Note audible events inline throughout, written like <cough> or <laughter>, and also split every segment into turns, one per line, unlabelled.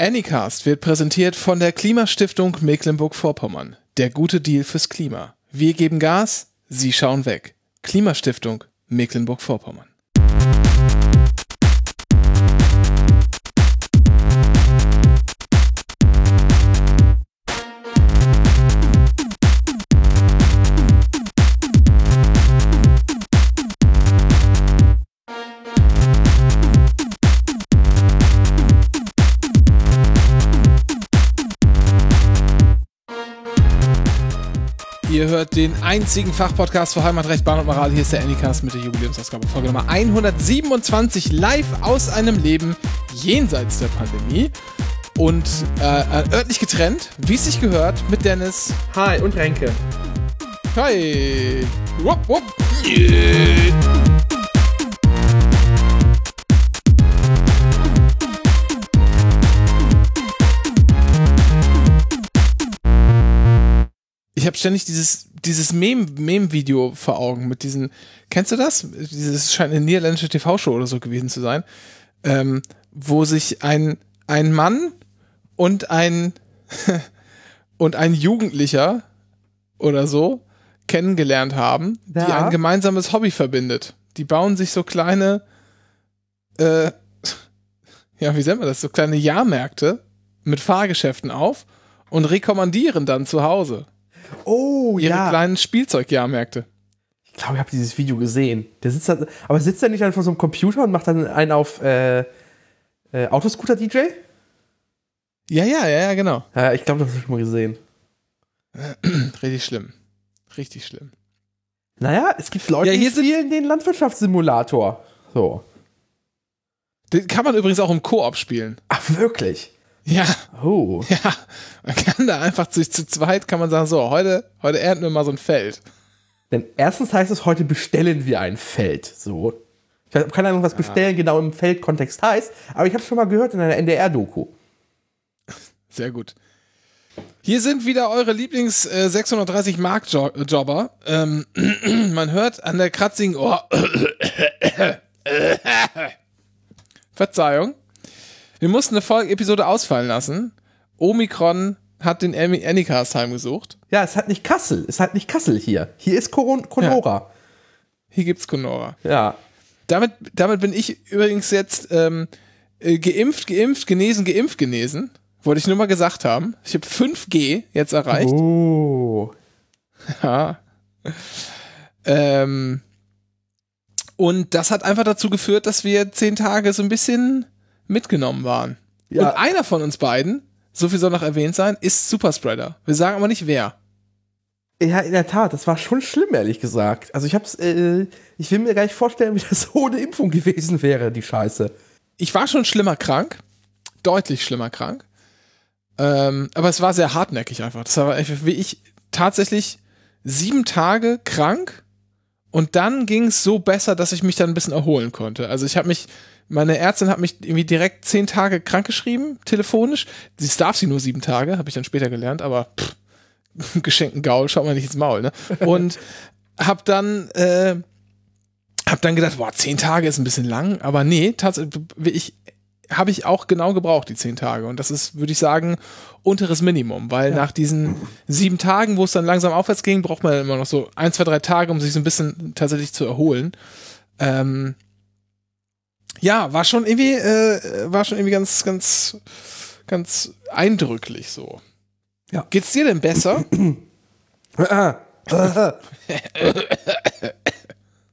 Anycast wird präsentiert von der Klimastiftung Mecklenburg-Vorpommern. Der gute Deal fürs Klima. Wir geben Gas, Sie schauen weg. Klimastiftung Mecklenburg-Vorpommern. Hört den einzigen Fachpodcast für Heimatrecht, Bahn und Moral. Hier ist der Anycast mit der Jubiläumsausgabe, Folge Nummer 127, live aus einem Leben jenseits der Pandemie. Und äh, äh, örtlich getrennt, wie es sich gehört, mit Dennis.
Hi und Renke.
Hi. Wupp, wupp. Ich habe ständig dieses, dieses Meme-Video Meme vor Augen mit diesen, kennst du das? Dieses scheint eine niederländische TV-Show oder so gewesen zu sein, ähm, wo sich ein, ein Mann und ein, <laughs> und ein Jugendlicher oder so kennengelernt haben,
Ja.
die ein gemeinsames Hobby verbindet. Die bauen sich so kleine, äh, <laughs> ja, wie nennt man das, so kleine Jahrmärkte mit Fahrgeschäften auf und rekommandieren dann zu Hause
Oh
ihre
ja.
kleinen Spielzeugjahrmärkte.
Ich glaube, ich habe dieses Video gesehen. Der sitzt da, aber sitzt er nicht dann vor so einem Computer und macht dann einen auf äh, äh, Autoscooter-DJ?
Ja, ja, ja, ja, genau.
Ja, ich glaube, das habe ich schon mal gesehen. <clears throat>
Richtig schlimm. Richtig schlimm.
Naja, es gibt Leute,
Ja, hier
die spielen den Landwirtschaftssimulator. So.
Den kann man übrigens auch im Koop spielen.
Ach, wirklich?
Ja,
Oh.
ja. Man kann da einfach zu, zu zweit kann man sagen, so, heute, heute ernten wir mal so ein Feld.
Denn erstens heißt es, heute bestellen wir ein Feld. So. Ich habe keine Ahnung, was bestellen genau im Feldkontext heißt, aber ich habe es schon mal gehört in einer NDR-Doku.
Sehr gut. Hier sind wieder eure Lieblings äh, 630 Mark Jo- Jobber. Ähm, <clears throat> man hört an der kratzigen Ohr. <coughs> Verzeihung. Wir mussten eine Folge-Episode ausfallen lassen. Omikron hat den Any- Anycast heimgesucht.
Ja, es hat nicht Kassel. Es hat nicht Kassel hier. Hier ist Coron Conora.
Hier gibt's Conora.
Ja.
Damit, damit bin ich übrigens jetzt ähm, äh, geimpft, geimpft, genesen, geimpft, genesen. Wollte ich nur mal gesagt haben. Ich habe 5G jetzt erreicht.
Oh.
Ja. Ähm, und das hat einfach dazu geführt, dass wir zehn Tage so ein bisschen mitgenommen waren.
Ja.
Und einer von uns beiden, so viel soll noch erwähnt sein, ist Superspreader. Wir sagen aber nicht wer.
Ja, in der Tat, das war schon schlimm, ehrlich gesagt. Also ich hab's, äh, ich will mir gar nicht vorstellen, wie das <laughs> ohne Impfung gewesen wäre, die Scheiße.
Ich war schon schlimmer krank. Deutlich schlimmer krank. Ähm, aber es war sehr hartnäckig einfach. Das war einfach wie ich tatsächlich sieben Tage krank und dann ging es so besser, dass ich mich dann ein bisschen erholen konnte. Also ich habe mich, meine Ärztin hat mich irgendwie direkt zehn Tage krank geschrieben, telefonisch. Sie darf sie nur sieben Tage, habe ich dann später gelernt, aber pff, <laughs> geschenkten Gaul, schaut mal nicht ins Maul, ne? Und hab dann, äh, hab dann gedacht, boah, zehn Tage ist ein bisschen lang, aber nee, tatsächlich, ich habe ich auch genau gebraucht, die zehn Tage. Und das ist, würde ich sagen, unteres Minimum, weil nach diesen sieben Tagen, wo es dann langsam aufwärts ging, braucht man immer noch so ein, zwei, drei Tage, um sich so ein bisschen tatsächlich zu erholen. Ähm, ja, war schon irgendwie, äh, war schon irgendwie ganz, ganz, ganz eindrücklich so.
Ja.
Geht's dir denn besser? <clears throat>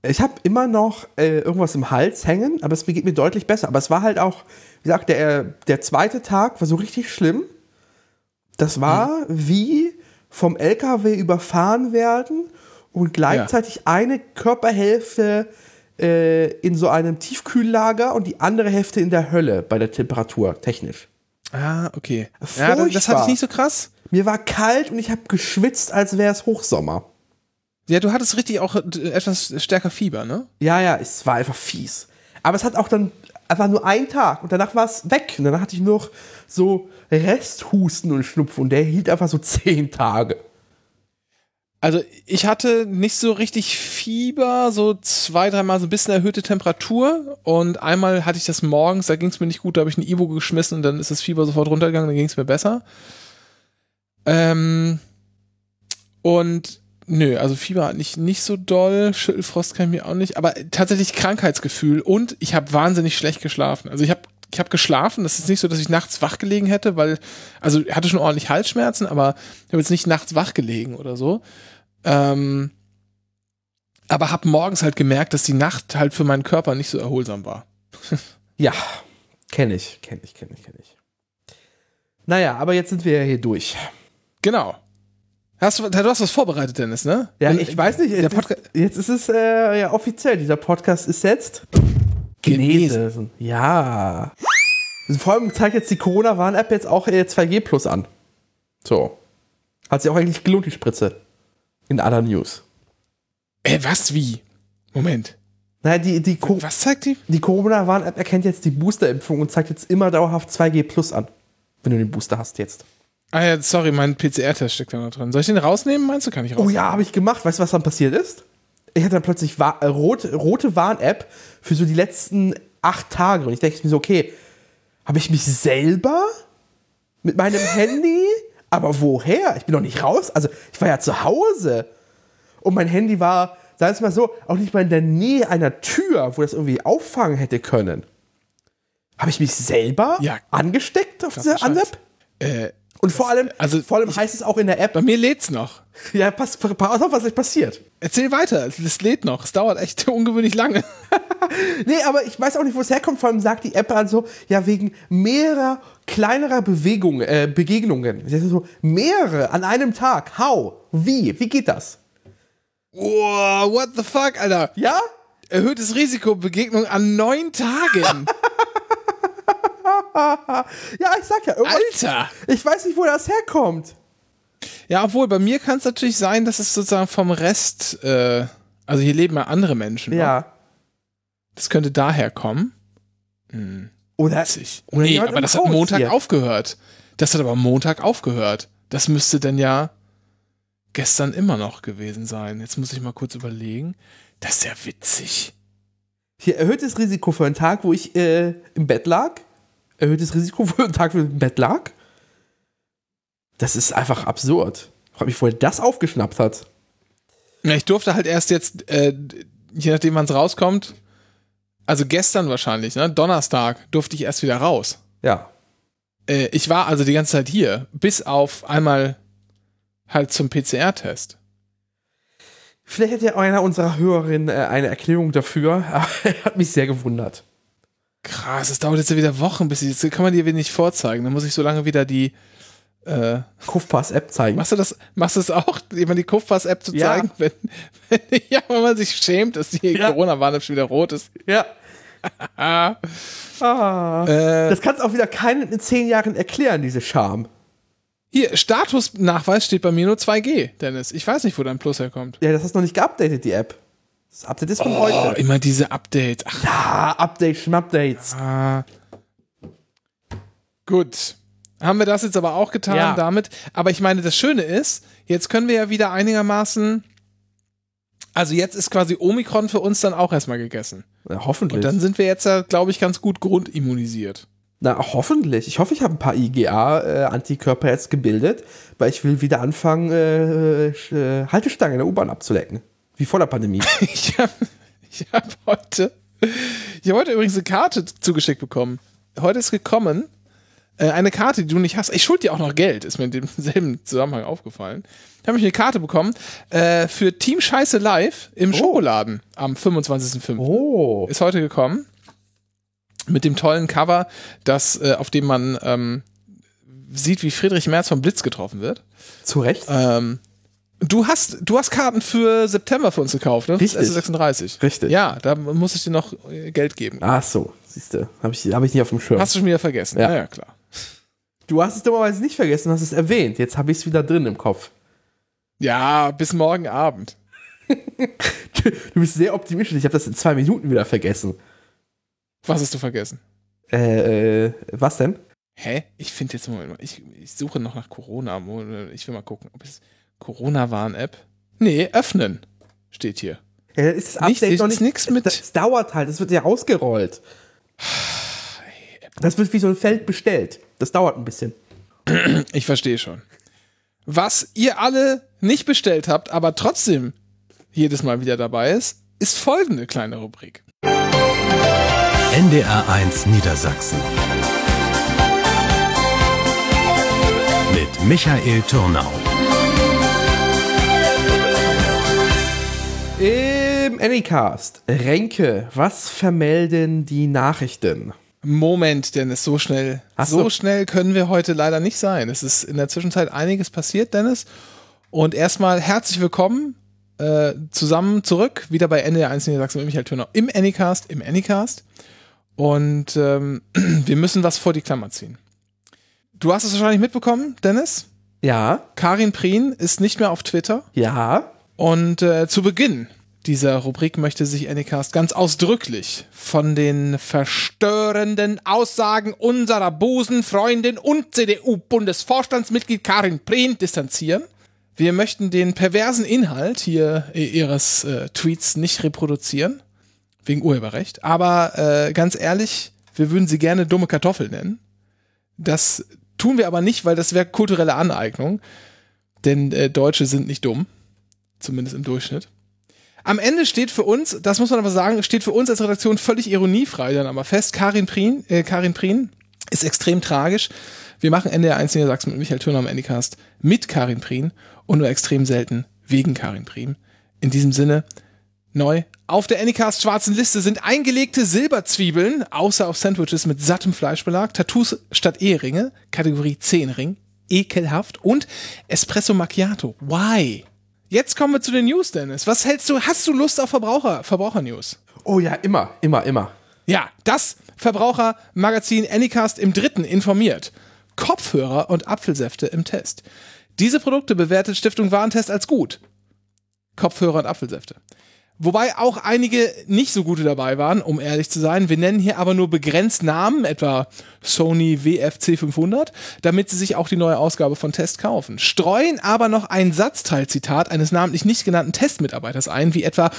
Ich habe immer noch äh, irgendwas im Hals hängen, aber es geht mir deutlich besser. Aber es war halt auch, wie gesagt, der, der zweite Tag war so richtig schlimm. Das war wie vom LKW überfahren werden und gleichzeitig eine Körperhälfte äh, in so einem Tiefkühllager und die andere Hälfte in der Hölle bei der Temperatur, technisch.
ah, okay. Ja, das, hatte ich nicht so krass.
Mir war kalt und ich habe geschwitzt, als wäre es Hochsommer.
Ja, du hattest richtig auch äh, etwas stärker Fieber, ne?
Ja, ja, es war einfach fies. Aber es hat auch dann einfach nur einen Tag und danach war es weg. Und danach hatte ich noch so Resthusten und Schnupfen und der hielt einfach so zehn Tage.
Also ich hatte nicht so richtig Fieber, so zwei, dreimal so ein bisschen erhöhte Temperatur und einmal hatte ich das morgens, da ging es mir nicht gut, da habe ich ein Ibo geschmissen und dann ist das Fieber sofort runtergegangen, dann ging es mir besser. Ähm, und nö, also Fieber hat nicht, nicht so doll, Schüttelfrost kann ich mir auch nicht, aber tatsächlich Krankheitsgefühl und ich habe wahnsinnig schlecht geschlafen. Also ich habe ich habe geschlafen. Das ist nicht so, dass ich nachts wach gelegen hätte, weil, also ich hatte schon ordentlich Halsschmerzen, aber ich habe jetzt nicht nachts wach gelegen oder so. Ähm, aber habe morgens halt gemerkt, dass die Nacht halt für meinen Körper nicht so erholsam war. <laughs>
ja, kenne ich, kenne ich, kenne ich, kenne ich. Naja, aber jetzt sind wir ja hier durch.
Genau. Hast du, du hast was vorbereitet, Dennis, ne?
Ja, ich weiß nicht. Jetzt ist, jetzt ist es äh, ja offiziell. Dieser Podcast ist jetzt genesen. Ja. Vor allem zeigt jetzt die Corona-Warn-App jetzt auch 2G Plus an. So. Hat sich auch eigentlich gelohnt, die Spritze. In aller News.
Äh, was? Wie? Moment.
Naja, die, die
was zeigt die?
Die Corona-Warn-App erkennt jetzt die Booster-Impfung und zeigt jetzt immer dauerhaft 2G Plus an. Wenn du den Booster hast jetzt.
Ah ja, sorry, mein PCR-Test steckt da noch drin. Soll ich den rausnehmen, meinst du? Kann ich rausnehmen?
Oh ja, habe ich gemacht. Weißt du, was dann passiert ist? Ich hatte dann plötzlich Wa äh, rot, rote Warn-App für so die letzten acht Tage. Und ich denke mir so, okay, habe ich mich selber mit meinem Handy? Aber woher? Ich bin doch nicht raus. Also, ich war ja zu Hause. Und mein Handy war, sagen wir es mal so, auch nicht mal in der Nähe einer Tür, wo das irgendwie auffangen hätte können. Habe ich mich selber
ja.
angesteckt auf dieser App?
Äh,
und vor allem,
also
vor allem heißt es auch in der App.
Bei mir lädt's noch.
Ja, pass, pass auf, was gleich passiert.
Erzähl weiter, es lädt noch. Es dauert echt <laughs> ungewöhnlich lange. <laughs>
nee, aber ich weiß auch nicht, wo es herkommt. Vor allem sagt die App also, ja, wegen mehrerer kleinerer Bewegung, äh, Begegnungen. So, mehrere an einem Tag. How? Wie? Wie geht das?
Wow, what the fuck, Alter?
Ja?
Erhöhtes Risiko Begegnung an neun Tagen. <laughs> <laughs>
ja, ich sag ja,
Alter!
Ich weiß nicht, wo das herkommt.
Ja, obwohl, bei mir kann es natürlich sein, dass es sozusagen vom Rest, äh, also hier leben ja andere Menschen.
Ja.
Ne? Das könnte daher kommen.
Hm. Oder,
oder nee, aber das hat Montag hier. aufgehört. Das hat aber Montag aufgehört. Das müsste dann ja gestern immer noch gewesen sein. Jetzt muss ich mal kurz überlegen. Das ist ja witzig.
Hier erhöhtes Risiko für einen Tag, wo ich äh, im Bett lag erhöhtes Risiko für einen Tag im Bett lag. Das ist einfach absurd. Ich frage mich, wo er das aufgeschnappt hat.
Ja, ich durfte halt erst jetzt, äh, je nachdem, wann es rauskommt, also gestern wahrscheinlich, ne? Donnerstag, durfte ich erst wieder raus.
Ja.
Äh, ich war also die ganze Zeit hier, bis auf einmal halt zum PCR-Test.
Vielleicht hätte ja einer unserer Hörerinnen äh, eine Erklärung dafür, <laughs> aber er hat mich sehr gewundert.
Krass, es dauert jetzt wieder Wochen, bis ich, jetzt kann man dir nicht vorzeigen. Dann muss ich so lange wieder die äh,
Kuffpass-App zeigen.
Machst du das, machst du es auch, immer die Kuffpass-App zu zeigen, ja. wenn, wenn, <laughs> ja, wenn man sich schämt, dass die ja. Corona-Warn-App schon wieder rot ist?
Ja. <laughs> ah. Äh, das kannst auch wieder keinen in zehn Jahren erklären, diese Scham.
Hier, Statusnachweis steht bei mir nur 2G, Dennis. Ich weiß nicht, wo dein Plus herkommt.
Ja, das hast du noch nicht geupdatet, die App. Das Update ist von
oh,
heute.
Immer diese Updates.
Ach. Ja, Updates, Schmupdates.
Ah. Gut. Haben wir das jetzt aber auch getan ja. damit. Aber ich meine, das Schöne ist, jetzt können wir ja wieder einigermaßen. Also jetzt ist quasi Omikron für uns dann auch erstmal gegessen.
Ja, hoffentlich.
Und dann sind wir jetzt ja, glaube ich, ganz gut grundimmunisiert.
Na, hoffentlich. Ich hoffe, ich habe ein paar IgA-Antikörper äh, jetzt gebildet, weil ich will wieder anfangen, äh, äh, Haltestangen in der U-Bahn abzulecken. Wie vor der Pandemie. <laughs>
ich habe ich hab heute, ich habe heute übrigens eine Karte zugeschickt bekommen. Heute ist gekommen, äh, eine Karte, die du nicht hast. Ich schuld dir auch noch Geld, ist mir in demselben Zusammenhang aufgefallen. Ich habe mich eine Karte bekommen äh, für Team Scheiße Live im oh. Schokoladen am 25.05.
Oh.
Ist heute gekommen. Mit dem tollen Cover, das, äh, auf dem man ähm, sieht, wie Friedrich Merz vom Blitz getroffen wird.
Zu Recht.
Ähm, Du hast, du hast Karten für September für uns gekauft, ne?
Richtig.
S36.
Richtig.
Ja, da muss ich dir noch äh, Geld geben.
Ach so, siehst du. Habe ich, hab ich nicht auf dem Schirm.
Hast du schon wieder vergessen?
Ja,
ja klar.
Du hast es dummerweise nicht vergessen, hast es erwähnt. Jetzt habe ich es wieder drin im Kopf.
Ja, bis morgen Abend. <laughs>
du bist sehr optimistisch. Ich habe das in zwei Minuten wieder vergessen.
Was hast du vergessen?
Äh, äh was denn?
Hä? Ich finde jetzt, Moment mal, ich, ich suche noch nach Corona. Ich will mal gucken, ob es. Corona-Warn-App. Nee, öffnen. Steht hier.
Ja, dann ist das
Nicht-
Update
ist
noch nicht.
nix mit-
Das dauert halt, das wird ja ausgerollt. Das wird wie so ein Feld bestellt. Das dauert ein bisschen.
Ich verstehe schon. Was ihr alle nicht bestellt habt, aber trotzdem jedes Mal wieder dabei ist, ist folgende kleine Rubrik.
NDR1 Niedersachsen. Mit Michael Turnau.
Anycast. Renke, was vermelden die Nachrichten?
Moment, Dennis, so schnell.
Ach
so.
so.
schnell können wir heute leider nicht sein. Es ist in der Zwischenzeit einiges passiert, Dennis. Und erstmal herzlich willkommen äh, zusammen zurück, wieder bei NDR 1 Niedersachsen mit Michael Turner im Anycast, im Anycast. Und ähm, <clears throat> wir müssen was vor die Klammer ziehen. Du hast es wahrscheinlich mitbekommen, Dennis.
Ja,
Karin Prien ist nicht mehr auf Twitter.
ja.
Und äh, zu Beginn dieser Rubrik möchte sich Anycast ganz ausdrücklich von den verstörenden Aussagen unserer Busenfreundin und CDU-Bundesvorstandsmitglied Karin Prien distanzieren. Wir möchten den perversen Inhalt hier äh, ihres äh, Tweets nicht reproduzieren, wegen Urheberrecht. Aber äh, ganz ehrlich, wir würden sie gerne dumme Kartoffel nennen. Das tun wir aber nicht, weil das wäre kulturelle Aneignung. Denn äh, Deutsche sind nicht dumm. Zumindest im Durchschnitt. Am Ende steht für uns, das muss man aber sagen, steht für uns als Redaktion völlig ironiefrei dann aber fest, Karin Prien, äh, Karin Prien ist extrem tragisch. Wir machen NDR 1 Niedersachsen mit Michael Thürner am Endicast mit Karin Prien und nur extrem selten wegen Karin Prien. In diesem Sinne, neu auf der Anycast schwarzen Liste sind eingelegte Silberzwiebeln, außer auf Sandwiches mit sattem Fleischbelag, Tattoos statt Eheringe, Kategorie 10 Ring, ekelhaft und Espresso Macchiato. Why? Jetzt kommen wir zu den News, Dennis. Was hältst du? Hast du Lust auf Verbraucher, Verbraucher-News?
Oh ja, immer, immer, immer.
Ja, das Verbrauchermagazin Anycast im dritten informiert. Kopfhörer und Apfelsäfte im Test. Diese Produkte bewertet Stiftung Warentest als gut. Kopfhörer und Apfelsäfte. Wobei auch einige nicht so gute dabei waren, um ehrlich zu sein. Wir nennen hier aber nur begrenzt Namen, etwa Sony WFC 500, damit sie sich auch die neue Ausgabe von Test kaufen. Streuen aber noch ein Satzteilzitat eines namentlich nicht genannten Testmitarbeiters ein, wie etwa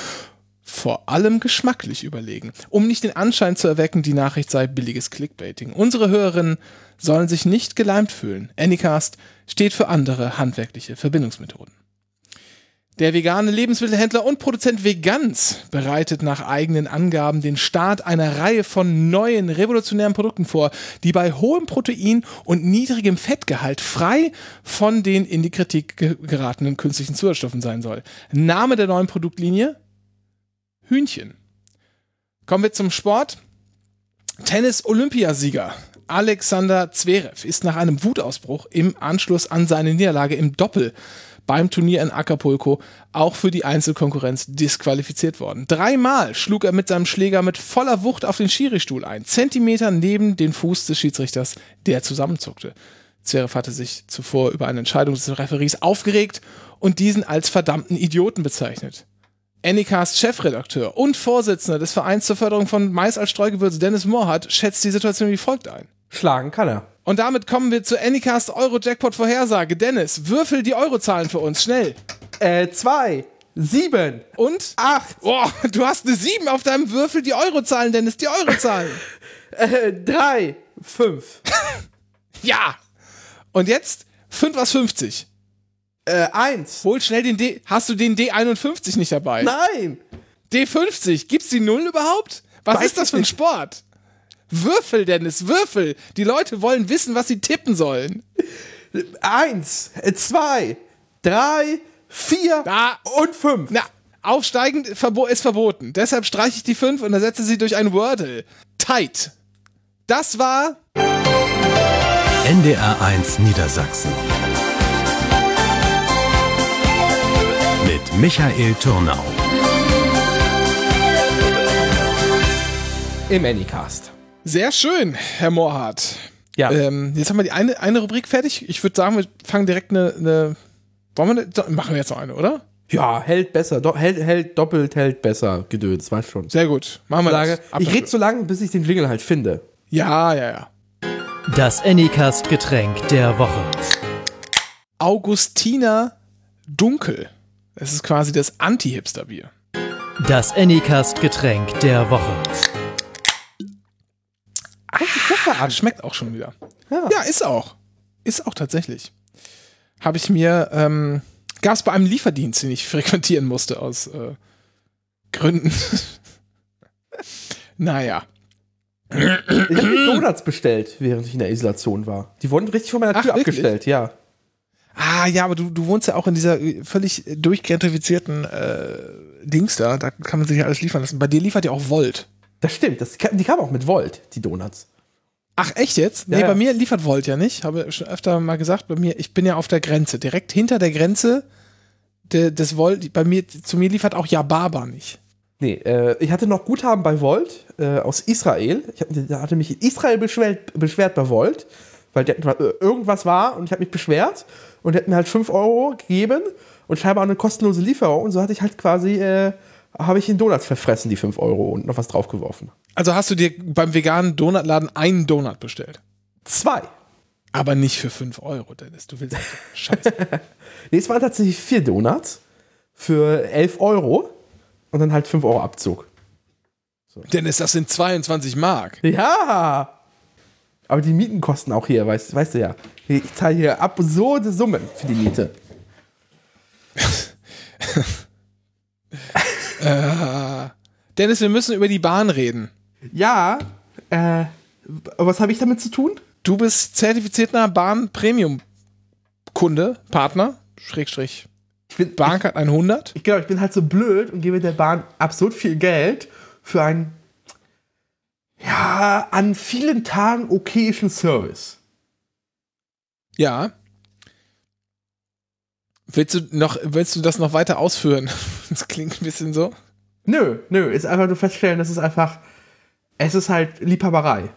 vor allem geschmacklich überlegen, um nicht den Anschein zu erwecken, die Nachricht sei billiges Clickbaiting. Unsere Hörerinnen sollen sich nicht geleimt fühlen. Anycast steht für andere handwerkliche Verbindungsmethoden. Der vegane Lebensmittelhändler und Produzent Vegans bereitet nach eigenen Angaben den Start einer Reihe von neuen revolutionären Produkten vor, die bei hohem Protein und niedrigem Fettgehalt frei von den in die Kritik ge geratenen künstlichen Zusatzstoffen sein soll. Name der neuen Produktlinie? Hühnchen. Kommen wir zum Sport. Tennis-Olympiasieger Alexander Zverev ist nach einem Wutausbruch im Anschluss an seine Niederlage im Doppel beim Turnier in Acapulco auch für die Einzelkonkurrenz disqualifiziert worden. Dreimal schlug er mit seinem Schläger mit voller Wucht auf den Schiristuhl ein, Zentimeter neben den Fuß des Schiedsrichters, der zusammenzuckte. Zverev hatte sich zuvor über eine Entscheidung des Referees aufgeregt und diesen als verdammten Idioten bezeichnet. Anycast Chefredakteur und Vorsitzender des Vereins zur Förderung von Mais als Streugewürz Dennis Mohrhardt schätzt die Situation wie folgt ein.
Schlagen kann er.
Und damit kommen wir zur Anycast Euro Jackpot Vorhersage. Dennis, würfel die Eurozahlen für uns, schnell.
Äh, zwei, sieben,
Und?
acht,
Oh, du hast eine 7 auf deinem Würfel, die Eurozahlen, Dennis, die Eurozahlen. <laughs>
äh, drei, fünf, <laughs>
ja. Und jetzt 5 aus 50.
äh, eins.
Hol schnell den D. Hast du den D51 nicht dabei?
Nein!
D50. Gibt's die Null überhaupt? Was
Weiß
ist das für ein. Sport? Würfel, Dennis, Würfel. Die Leute wollen wissen, was sie tippen sollen.
Eins, äh, zwei, drei, vier
Da.
und fünf.
Na, aufsteigend verbo ist verboten. Deshalb streiche ich die 5 und ersetze sie durch ein Wordle. Tight. Das war
NDR1 Niedersachsen. Mit Michael Turnau.
Im Anycast.
Sehr schön, Herr Mohrhardt.
Ja.
Ähm, jetzt haben wir die eine, eine Rubrik fertig. Ich würde sagen, wir fangen direkt eine. eine wollen wir eine, machen wir jetzt noch eine, oder?
Ja, hält besser. Do hält, hält doppelt, hält besser. Gedöns, weißt schon.
Sehr gut. Machen wir
Sage,
das. Ab
ich rede so lange, bis ich den Jingle halt finde.
Ja, ja, ja.
Das Anycast-Getränk der Woche.
Augustina Dunkel. Es ist quasi das Anti-Hipster-Bier.
Das Anycast-Getränk der Woche.
Ah, schmeckt auch schon wieder.
Ja.
Ja, ist auch. Ist auch tatsächlich. Habe ich mir, ähm, gab es bei einem Lieferdienst, den ich frequentieren musste aus äh, Gründen. <laughs> naja.
Ich habe mir Donuts bestellt, während ich in der Isolation war. Die wurden richtig vor meiner
Ach,
Tür
wirklich?
abgestellt, ja.
Ah, ja, aber du, du wohnst ja auch in dieser äh, völlig durchgentrifizierten äh, Dings da. Da kann man sich ja alles liefern lassen. Bei dir liefert ja auch Volt.
Das stimmt, das, die kamen auch mit Volt, die Donuts.
Ach, echt jetzt? Nee,
ja.
bei mir liefert Volt ja nicht. Habe schon öfter mal gesagt, bei mir, ich bin ja auf der Grenze. Direkt hinter der Grenze de, des Volt, bei mir, zu mir liefert auch Yababa nicht.
Nee, äh, ich hatte noch Guthaben bei Volt äh, aus Israel. Ich hab, da hatte mich Israel beschwert, beschwert bei Volt, weil der, äh, irgendwas war und ich habe mich beschwert und der hat mir halt 5 Euro gegeben und scheinbar auch eine kostenlose Lieferung und so hatte ich halt quasi, äh, habe ich in Donuts verfressen, die 5 Euro und noch was draufgeworfen.
Also hast du dir beim veganen Donutladen einen Donut bestellt.
Zwei.
Aber nicht für 5 Euro, Dennis. Du willst Scheiße. <laughs>
Nee, es waren tatsächlich vier Donuts für 11 Euro und dann halt 5 Euro Abzug.
Dennis, das sind 22 Mark.
Ja! Aber die Mieten kosten auch hier, weißt, weißt du ja. Ich zahle hier absurde Summen für die Miete. <laughs>
Äh, Dennis, wir müssen über die Bahn reden.
Ja, äh, was habe ich damit zu tun?
Du bist zertifizierter Bahn-Premium-Kunde, Partner, Schrägstrich,
Ich bin,
Bahncard 100.
ich, genau, ich bin halt so blöd und gebe der Bahn absurd viel Geld für einen, ja, an vielen Tagen okayischen Service.
Ja. Willst du, noch, willst du das noch weiter ausführen? <laughs> Das klingt ein bisschen so.
Nö, nö, ist einfach nur feststellen, das ist einfach, es ist halt Liebhaberei.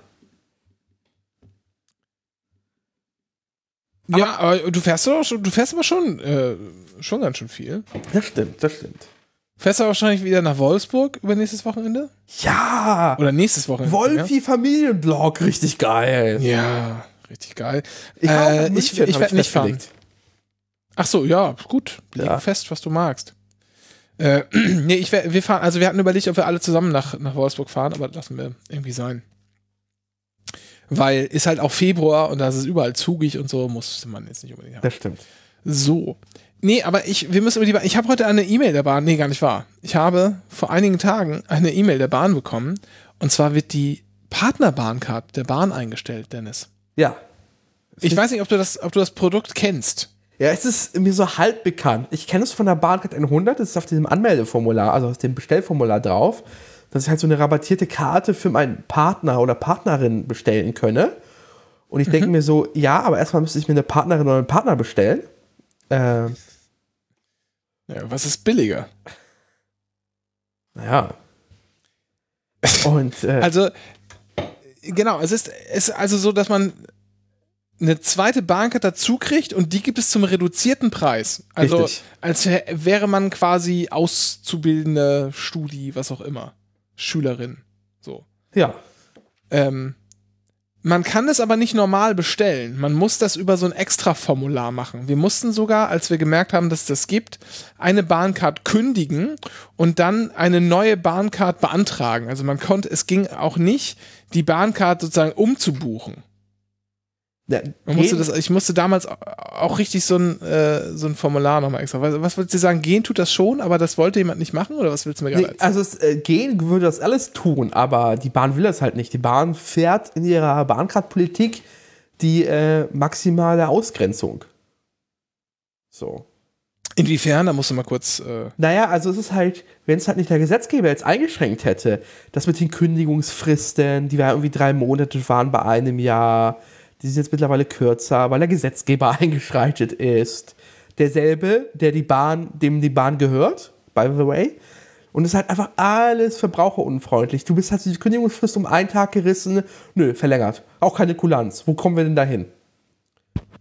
ja, aber du fährst doch schon, du fährst aber schon, äh, schon ganz schön viel.
Das stimmt, das stimmt.
Fährst du wahrscheinlich wieder nach Wolfsburg über nächstes Wochenende?
Ja!
Oder nächstes Wochenende?
Wolfi Familienblog, richtig geil.
Ja, richtig geil.
Ich,
äh, ich ich werde nicht fahren. Ach so, ja, gut. Leg
Ja.
fest, was du magst. Äh, <clears throat> nee, ich wär, wir fahren, also wir hatten überlegt, ob wir alle zusammen nach, nach Wolfsburg fahren, aber lassen wir irgendwie sein. Weil ist halt auch Februar und da ist es überall zugig und so, muss man jetzt nicht unbedingt haben.
Das stimmt.
So. Nee, aber ich, wir müssen über die Bahn. Ich habe heute eine E-Mail der Bahn, nee, gar nicht wahr. Ich habe vor einigen Tagen eine E-Mail der Bahn bekommen und zwar wird die Partnerbahncard der Bahn eingestellt, Dennis.
Ja.
Ich weiß nicht, ob du das, ob du das Produkt kennst.
Ja, es ist mir so halb bekannt. Ich kenne es von der Bahncard 100, das ist auf diesem Anmeldeformular, also auf dem Bestellformular drauf, dass ich halt so eine rabattierte Karte für meinen Partner oder Partnerin bestellen könne. Und ich denke mir so, ja, aber erstmal müsste ich mir eine Partnerin oder einen Partner bestellen. Äh,
Ja, was ist billiger?
naja. Und äh, <laughs>
Also, genau, es ist, es ist also so, dass man eine zweite Bahncard dazu kriegt und die gibt es zum reduzierten Preis. Also,
Richtig.
als wär- wäre man quasi auszubildende Studi, was auch immer. Schülerin. So.
ja.
Ähm, man kann es aber nicht normal bestellen. Man muss das über so ein Extra-Formular machen. Wir mussten sogar, als wir gemerkt haben, dass das gibt, eine Bahncard kündigen und dann eine neue Bahncard beantragen. Also man konnte, es ging auch nicht, die Bahncard sozusagen umzubuchen. Musste das, ich musste damals auch richtig so ein, äh, so ein Formular nochmal extra. Was, was würdest du sagen? Gehen tut das schon, aber das wollte jemand nicht machen? Oder was willst du mir gerade
Nee,
erzählen?
also es, äh, gehen würde das alles tun, aber die Bahn will das halt nicht. Die Bahn fährt in ihrer Bahncard-Politik die äh, maximale Ausgrenzung. So.
Inwiefern? Da musst du mal kurz. Äh,
Naja, also es ist halt, wenn es halt nicht der Gesetzgeber jetzt eingeschränkt hätte, das mit den Kündigungsfristen, die ja irgendwie drei Monate waren bei einem Jahr, die sind jetzt mittlerweile kürzer, weil der Gesetzgeber <laughs> eingeschreitet ist. Derselbe, der die Bahn, dem die Bahn gehört, by the way. Und es ist halt einfach alles verbraucherunfreundlich. Du bist hast die Kündigungsfrist um einen Tag gerissen, nö, verlängert. Auch keine Kulanz. Wo kommen wir denn dahin?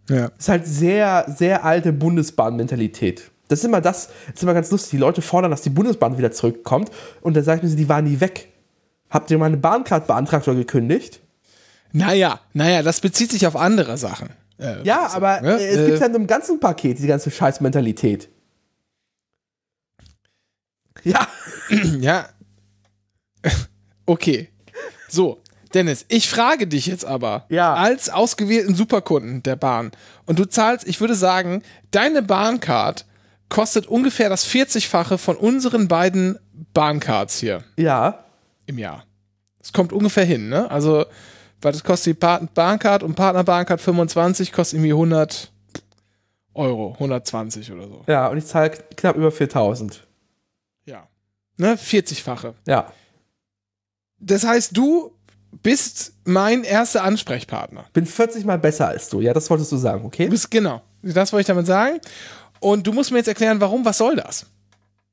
ja.
Das ist halt sehr, sehr alte Bundesbahn-Mentalität. Das ist immer das, das ist immer ganz lustig. Die Leute fordern, dass die Bundesbahn wieder zurückkommt und dann sagt mir sie, die waren nie weg. Habt ihr mal eine Bahncard beantragt oder gekündigt?
Naja, naja, das bezieht sich auf andere Sachen. Äh,
Ja, aber
ne?
äh, es
Äh,
gibt ja in einem ganzen Paket diese ganze Scheißmentalität. Ja. <clears throat>
Ja. <laughs> Okay. So, Dennis, ich frage dich jetzt aber
Ja.
als ausgewählten Superkunden der Bahn und du zahlst, ich würde sagen, deine Bahncard kostet ungefähr das 40-fache von unseren beiden Bahncards hier
Ja.
im Jahr. Es kommt ungefähr hin, ne? Also, weil das kostet die Bahncard und Partnerbahncard 25 kostet irgendwie 100 Euro, 120 oder so.
Ja, und ich zahle knapp über 4000.
Ja. Ne? 40-fache.
Ja.
Das heißt, du bist mein erster Ansprechpartner.
Bin 40 mal besser als du. Ja, das wolltest du sagen, okay?
Du bist genau. Das wollte ich damit sagen. Und du musst mir jetzt erklären, warum, was soll das?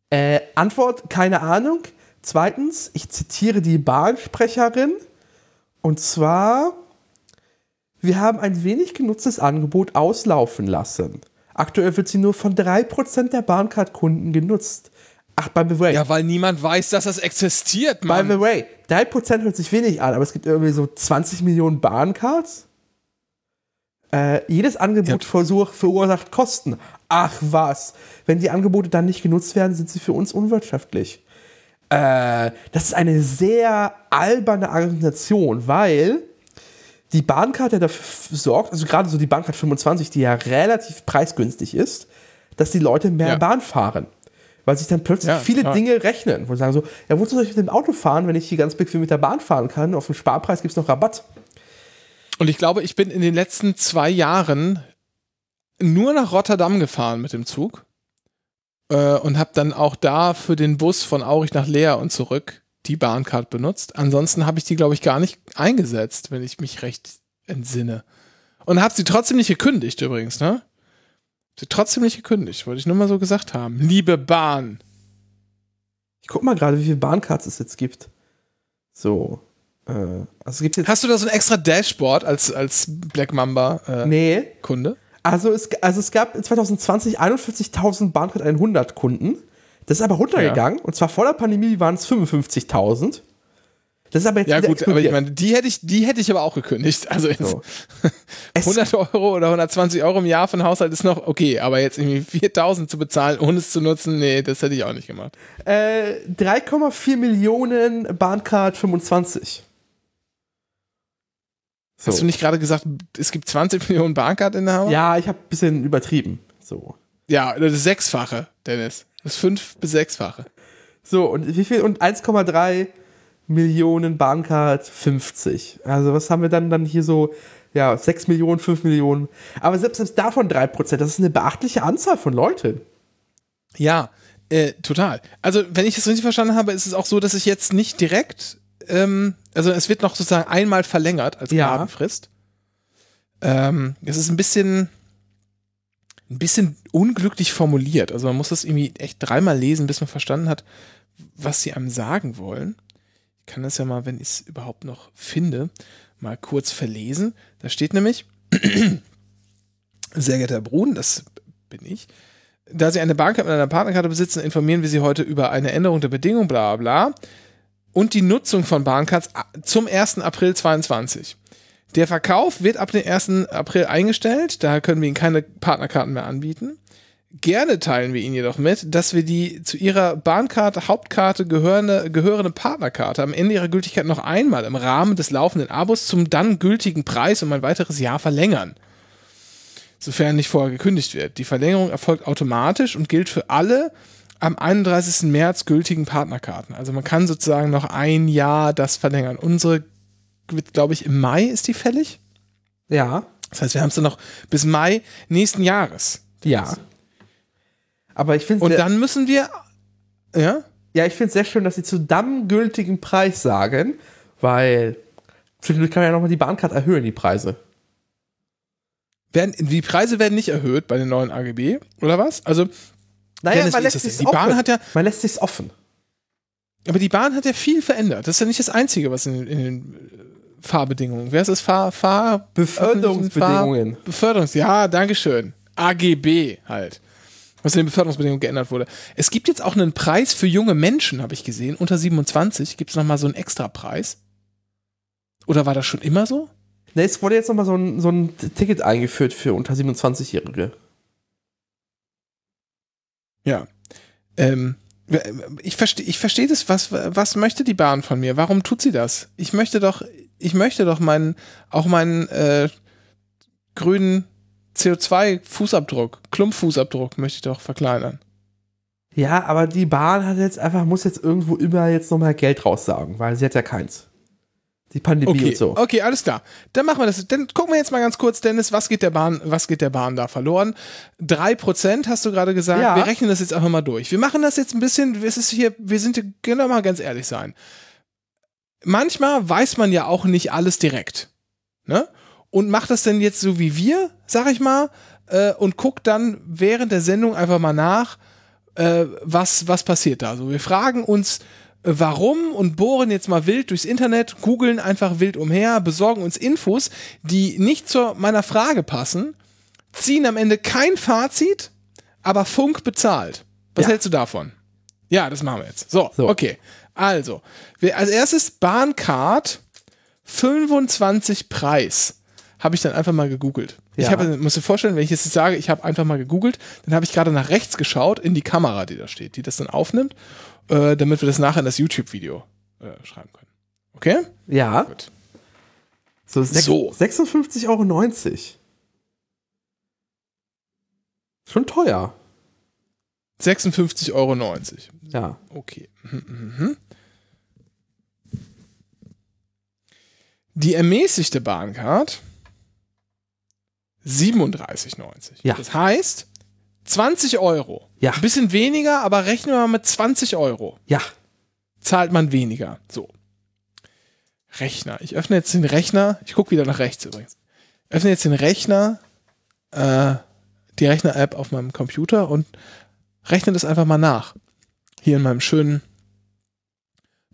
Äh, Antwort, keine Ahnung. Zweitens, ich zitiere die Bahnsprecherin. Und zwar, wir haben ein wenig genutztes Angebot auslaufen lassen. Aktuell wird sie nur von 3% der Bahncard-Kunden genutzt. Ach, by the way,
Ja, weil niemand weiß, dass das existiert,
by
Mann.
the way, 3% hört sich wenig an, aber es gibt irgendwie so 20 Millionen Bahncards. Äh, jedes Angebot versuch, verursacht Kosten. Ach was. Wenn die Angebote dann nicht genutzt werden, sind sie für uns unwirtschaftlich. Äh, das ist eine sehr alberne Argumentation, weil die Bahncard ja dafür sorgt, also gerade so die Bahncard 25, die ja relativ preisgünstig ist, dass die Leute mehr
Ja.
Bahn fahren. Weil sich dann plötzlich
Ja,
viele
klar.
Dinge rechnen, wo sie sagen so, ja, wozu soll ich mit dem Auto fahren, wenn ich hier ganz bequem mit der Bahn fahren kann? Auf dem Sparpreis gibt es noch Rabatt.
Und ich glaube, ich bin in den letzten zwei Jahren nur nach Rotterdam gefahren mit dem Zug äh, und habe dann auch da für den Bus von Aurich nach Leer und zurück die Bahncard benutzt. Ansonsten habe ich die, glaube ich, gar nicht eingesetzt, wenn ich mich recht entsinne. Und habe sie trotzdem nicht gekündigt übrigens, ne? Sie trotzdem nicht gekündigt, wollte ich nur mal so gesagt haben. Liebe Bahn.
Ich guck mal gerade, wie viele Bahncards es jetzt gibt. So. Äh, also es gibt jetzt.
Hast du da so ein extra Dashboard als, als Black Mamba äh,
Nee.
Kunde?
Also es, also es gab in 2020 41.000 Bahncard 100 Kunden. Das ist aber runtergegangen. Und zwar vor der Pandemie waren es 55.000. Das ist aber jetzt
Ja gut, aber ich
explodiert.
meine, die hätte ich, die hätte ich aber auch gekündigt. Also jetzt
So. <laughs> Es-
100 Euro oder 120 Euro im Jahr für einen Haushalt ist noch okay, aber jetzt irgendwie 4000 zu bezahlen, ohne es zu nutzen, nee, das hätte ich auch nicht gemacht.
Äh, 3,4 Millionen Bahncard 25. So.
Hast du nicht gerade gesagt, es gibt 20 Millionen Bahncard in der Hammer?
Ja, ich habe ein bisschen übertrieben. So.
Ja, das ist sechsfache, Dennis. Das ist fünf bis sechsfache.
So, und wie viel? Und 1,3 Millionen Bahncard 50. Also, was haben wir dann, dann hier so? Ja, 6 Millionen, 5 Millionen. Aber selbst, selbst davon 3%, das ist eine beachtliche Anzahl von Leuten.
Ja, äh, total. Also, wenn ich das richtig verstanden habe, ist es auch so, dass ich jetzt nicht direkt, ähm, also es wird noch sozusagen einmal verlängert als
Ja.
Gnadenfrist. Ähm, es ist ein bisschen, ein bisschen unglücklich formuliert. Also man muss das irgendwie echt dreimal lesen, bis man verstanden hat, was sie einem sagen wollen. Ich kann das ja mal, wenn ich es überhaupt noch finde, mal kurz verlesen. Da steht nämlich, sehr geehrter Herr Brun, das bin ich, da Sie eine Bahnkarte mit einer Partnerkarte besitzen, informieren wir Sie heute über eine Änderung der Bedingungen, bla bla, und die Nutzung von Bahncards a- zum 1. April 22. Der Verkauf wird ab dem 1. April eingestellt, daher können wir Ihnen keine Partnerkarten mehr anbieten. Gerne teilen wir Ihnen jedoch mit, dass wir die zu Ihrer Bahnkarte, Hauptkarte gehörende, gehörende Partnerkarte am Ende ihrer Gültigkeit noch einmal im Rahmen des laufenden Abos zum dann gültigen Preis um ein weiteres Jahr verlängern sofern nicht vorher gekündigt wird. Die Verlängerung erfolgt automatisch und gilt für alle am 31. März gültigen Partnerkarten. Also man kann sozusagen noch ein Jahr das verlängern. Unsere wird, glaube ich, im Mai ist die fällig.
Ja.
Das heißt, wir haben es dann noch bis Mai nächsten Jahres.
Ja. Aber ich finde
Und
es
dann müssen wir, ja,
ja, ich find's sehr schön, dass sie zu dann gültigen Preis sagen, weil zwischendurch kann man ja nochmal die Bahncard erhöhen, die Preise.
werden, die Preise werden nicht erhöht bei den neuen AGB, oder was? Also,
Naja,
Dennis,
man lässt
denn? Die Bahn
offen.
hat ja-
man lässt sich's offen.
aber die Bahn hat ja viel verändert. Das ist ja nicht das Einzige, was in, in den äh, Fahrbedingungen. Wer ist das? Fahr, Fahr,
Beförderungsbedingungen.
Fahr, Beförderungs, ja, Dankeschön. AGB halt. Was in den Beförderungsbedingungen geändert wurde. Es gibt jetzt auch einen Preis für junge Menschen, habe ich gesehen. Unter 27 gibt es nochmal so einen Extrapreis. Oder war das schon immer so?
Ne, es wurde jetzt nochmal so ein, so ein Ticket eingeführt für unter 27-Jährige.
Ja. Ähm, Ich verstehe ich versteh das, was, was möchte die Bahn von mir? Warum tut sie das? Ich möchte doch, ich möchte doch meinen, auch meinen äh, grünen CO2-Fußabdruck, Klumpfußabdruck möchte ich doch verkleinern.
Ja, aber die Bahn hat jetzt einfach, muss jetzt irgendwo immer jetzt nochmal Geld raussagen, weil sie hat ja keins. Die Pandemie
Okay,
und so.
okay, alles klar. Dann machen wir das. Dann gucken wir jetzt mal ganz kurz, Dennis, was geht der Bahn, was geht der Bahn da verloren? Drei Prozent hast du gerade gesagt.
Ja.
Wir rechnen das jetzt einfach mal durch. Wir machen das jetzt ein bisschen, es ist hier, wir sind hier, können wir mal ganz ehrlich sein. Manchmal weiß man ja auch nicht alles direkt. Ne? Und macht das denn jetzt so wie wir, sag ich mal, äh, und guckt dann während der Sendung einfach mal nach, äh, was, was passiert da. So, wir fragen uns, warum und bohren jetzt mal wild durchs Internet, googeln einfach wild umher, besorgen uns Infos, die nicht zu meiner Frage passen, ziehen am Ende kein Fazit, aber Funk bezahlt. Was
Ja.
hältst du davon? Ja, das machen wir jetzt. So,
So.
okay. Also, als erstes Bahncard 25 Preis. Habe ich dann einfach mal gegoogelt. Ich
Ja.
habe, muss dir vorstellen, wenn ich jetzt sage, ich habe einfach mal gegoogelt, dann habe ich gerade nach rechts geschaut in die Kamera, die da steht, die das dann aufnimmt, äh, damit wir das nachher in das YouTube-Video äh, schreiben können. Okay?
Ja.
Gut.
So,
So.
56,90 Euro. Schon teuer.
56,90 Euro.
Ja.
Okay. Mhm, mhm. Die ermäßigte Bahncard 37,90.
Ja.
Das heißt 20 Euro.
Ja.
Ein bisschen weniger, aber rechnen wir mal mit 20 Euro.
Ja.
Zahlt man weniger. So. Rechner. Ich öffne jetzt den Rechner. Ich gucke wieder nach rechts übrigens. Öffne jetzt den Rechner, äh, die Rechner-App auf meinem Computer und rechne das einfach mal nach. Hier in meinem schönen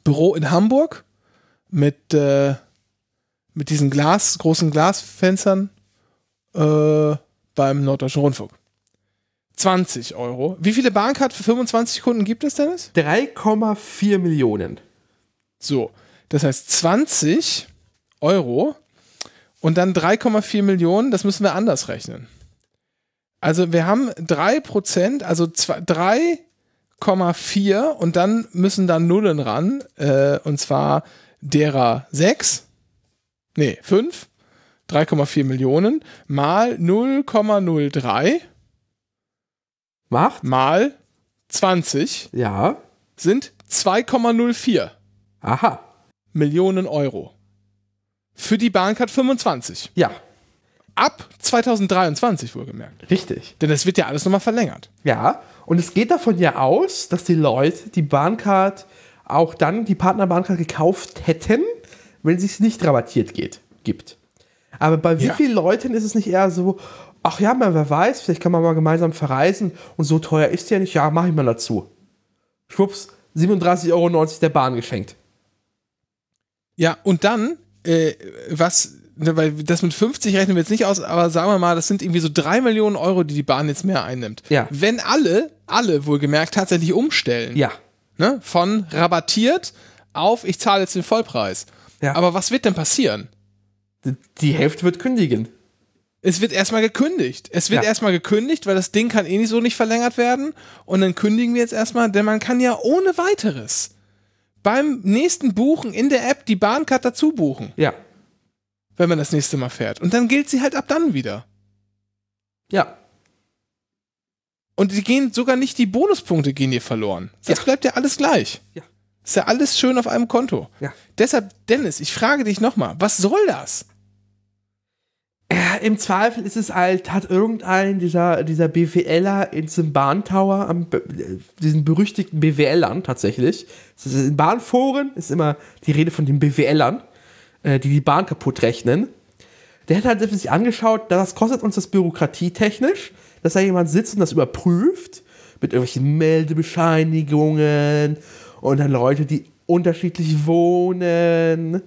Büro in Hamburg mit, äh, mit diesen Glas, großen Glasfenstern äh, beim Norddeutschen Rundfunk. 20 Euro. Wie viele Bahncard für 25 Kunden gibt es, Dennis?
3,4 Millionen.
So, das heißt 20 Euro und dann 3,4 Millionen, das müssen wir anders rechnen. Also wir haben 3%, also zwei- 3,4 und dann müssen da Nullen ran, äh, und zwar derer 6, nee, 5, 3,4 Millionen mal 0,03
Macht?
mal 20
Ja.
sind 2,04.
Aha.
Millionen Euro. Für die Bahncard 25.
Ja.
Ab 2023 wohlgemerkt.
Richtig.
Denn es wird ja alles nochmal verlängert.
Ja. Und es geht davon ja aus, dass die Leute die Bahncard auch dann die Partnerbahncard gekauft hätten, wenn sie es nicht rabattiert geht, gibt. Aber bei wie
Ja.
vielen Leuten ist es nicht eher so, ach ja, man, wer weiß, vielleicht kann man mal gemeinsam verreisen und so teuer ist ja nicht, ja, mach ich mal dazu. Schwupps, 37,90 Euro der Bahn geschenkt.
Ja, und dann, äh, was, ne, weil das mit 50 rechnen wir jetzt nicht aus, aber sagen wir mal, das sind irgendwie so 3 Millionen Euro, die die Bahn jetzt mehr einnimmt.
Ja.
Wenn alle, alle wohlgemerkt tatsächlich umstellen,
Ja.
ne, von rabattiert auf, ich zahle jetzt den Vollpreis.
Ja.
Aber was wird denn passieren?
Die Hälfte wird kündigen.
Es wird erstmal gekündigt. Es wird
Ja.
erstmal gekündigt, weil das Ding kann eh nicht so nicht verlängert werden. Und dann kündigen wir jetzt erstmal, denn man kann ja ohne weiteres beim nächsten Buchen in der App die Bahncard dazu buchen,
Ja.
wenn man das nächste Mal fährt. Und dann gilt sie halt ab dann wieder.
Ja.
Und die gehen sogar nicht die Bonuspunkte gehen hier verloren. Das
Ja.
bleibt ja alles gleich.
Ja.
Ist ja alles schön auf einem Konto.
Ja.
Deshalb, Dennis, ich frage dich nochmal, was soll das?
Im Zweifel ist es halt, hat irgendein dieser, dieser BWLer in diesem Bahntower, am, Be- diesen berüchtigten BWLern tatsächlich, in Bahnforen ist immer die Rede von den BWLern, äh, die die Bahn kaputt rechnen. Der hat halt sich angeschaut, das kostet uns das bürokratietechnisch, dass da jemand sitzt und das überprüft mit irgendwelchen Meldebescheinigungen und dann Leute, die unterschiedlich wohnen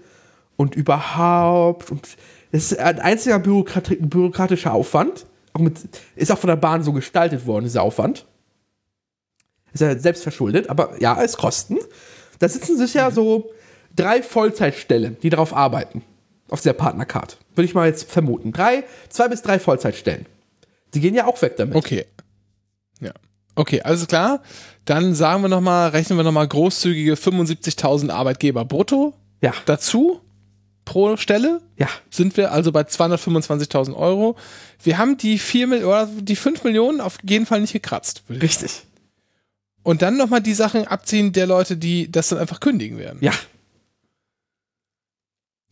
und überhaupt. Und das ist ein einziger Bürokrati bürokratischer Aufwand. Auch mit, ist auch von der Bahn so gestaltet worden, dieser Aufwand. Ist ja selbst verschuldet, aber ja, es Kosten. Da sitzen sicher so drei Vollzeitstellen, die darauf arbeiten. Auf der Partnercard. Würde ich mal jetzt vermuten. Drei, zwei bis drei Vollzeitstellen. Die gehen ja auch weg damit.
Okay. Ja. Okay, alles klar. Dann sagen wir nochmal, rechnen wir nochmal großzügige 75.000 Arbeitgeber brutto
Ja.
dazu pro Stelle.
Ja.
Sind wir also bei 225.000 Euro. Wir haben die 4 Mil oder die 5 Millionen auf jeden Fall nicht gekratzt.
Richtig.
Und dann nochmal die Sachen abziehen der Leute, die das dann einfach kündigen werden.
Ja.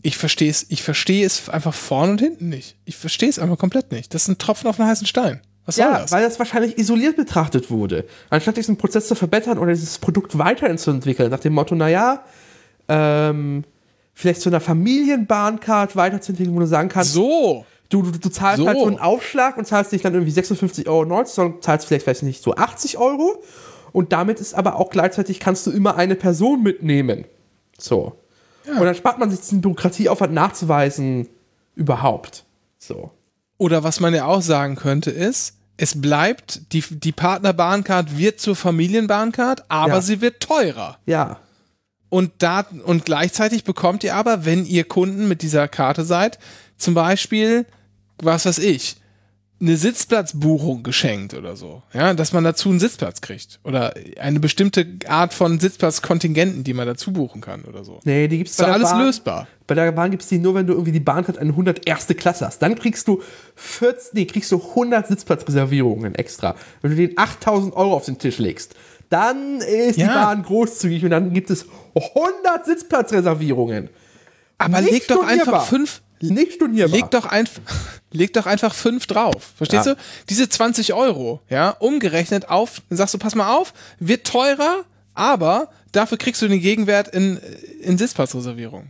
Ich verstehe es, ich verstehe es einfach vorne und hinten nicht. Ich verstehe es einfach komplett nicht. Das ist ein Tropfen auf einen heißen Stein. Was soll
Ja,
das?
weil das wahrscheinlich isoliert betrachtet wurde. Anstatt diesen Prozess zu verbessern oder dieses Produkt weiterzuentwickeln, nach dem Motto, naja, ähm, vielleicht zu einer Familienbahncard weiterzuentwickeln, wo du sagen kannst,
so.
du, du, du zahlst
So.
halt so einen Aufschlag und zahlst nicht dann irgendwie 56,90 Euro, sondern zahlst vielleicht, weiß ich nicht, so 80 Euro. Und damit ist aber auch gleichzeitig, kannst du immer eine Person mitnehmen. So. Und dann spart man sich diesen Bürokratieaufwand nachzuweisen überhaupt. So.
Oder was man ja auch sagen könnte ist, es bleibt, die, die Partnerbahncard wird zur Familienbahncard, aber
Ja.
sie wird teurer.
Ja.
Und, da, und gleichzeitig bekommt ihr aber, wenn ihr Kunden mit dieser Karte seid, zum Beispiel, was weiß ich, eine Sitzplatzbuchung geschenkt oder so. Ja, dass man dazu einen Sitzplatz kriegt. Oder eine bestimmte Art von Sitzplatzkontingenten, die man dazu buchen kann oder so.
Nee, die gibt's
Ist doch
bei der
alles
Bahn.
lösbar.
Bei der Bahn gibt es die nur, wenn du irgendwie die Bahncard eine 100 erste Klasse hast. Dann kriegst du 40, nee, kriegst du 100 Sitzplatzreservierungen extra. Wenn du den 8000 Euro auf den Tisch legst, dann ist die
Ja.
Bahn großzügig und dann gibt es 100 Sitzplatzreservierungen.
Aber
Nicht
leg doch einfach fünf,
Nicht stornierbar.
Leg doch, einf <laughs> leg doch einfach fünf drauf. Verstehst
Ja.
du? Diese 20 Euro, ja, umgerechnet auf, dann sagst du, pass mal auf, wird teurer, aber dafür kriegst du den Gegenwert in, in Sitzplatzreservierung.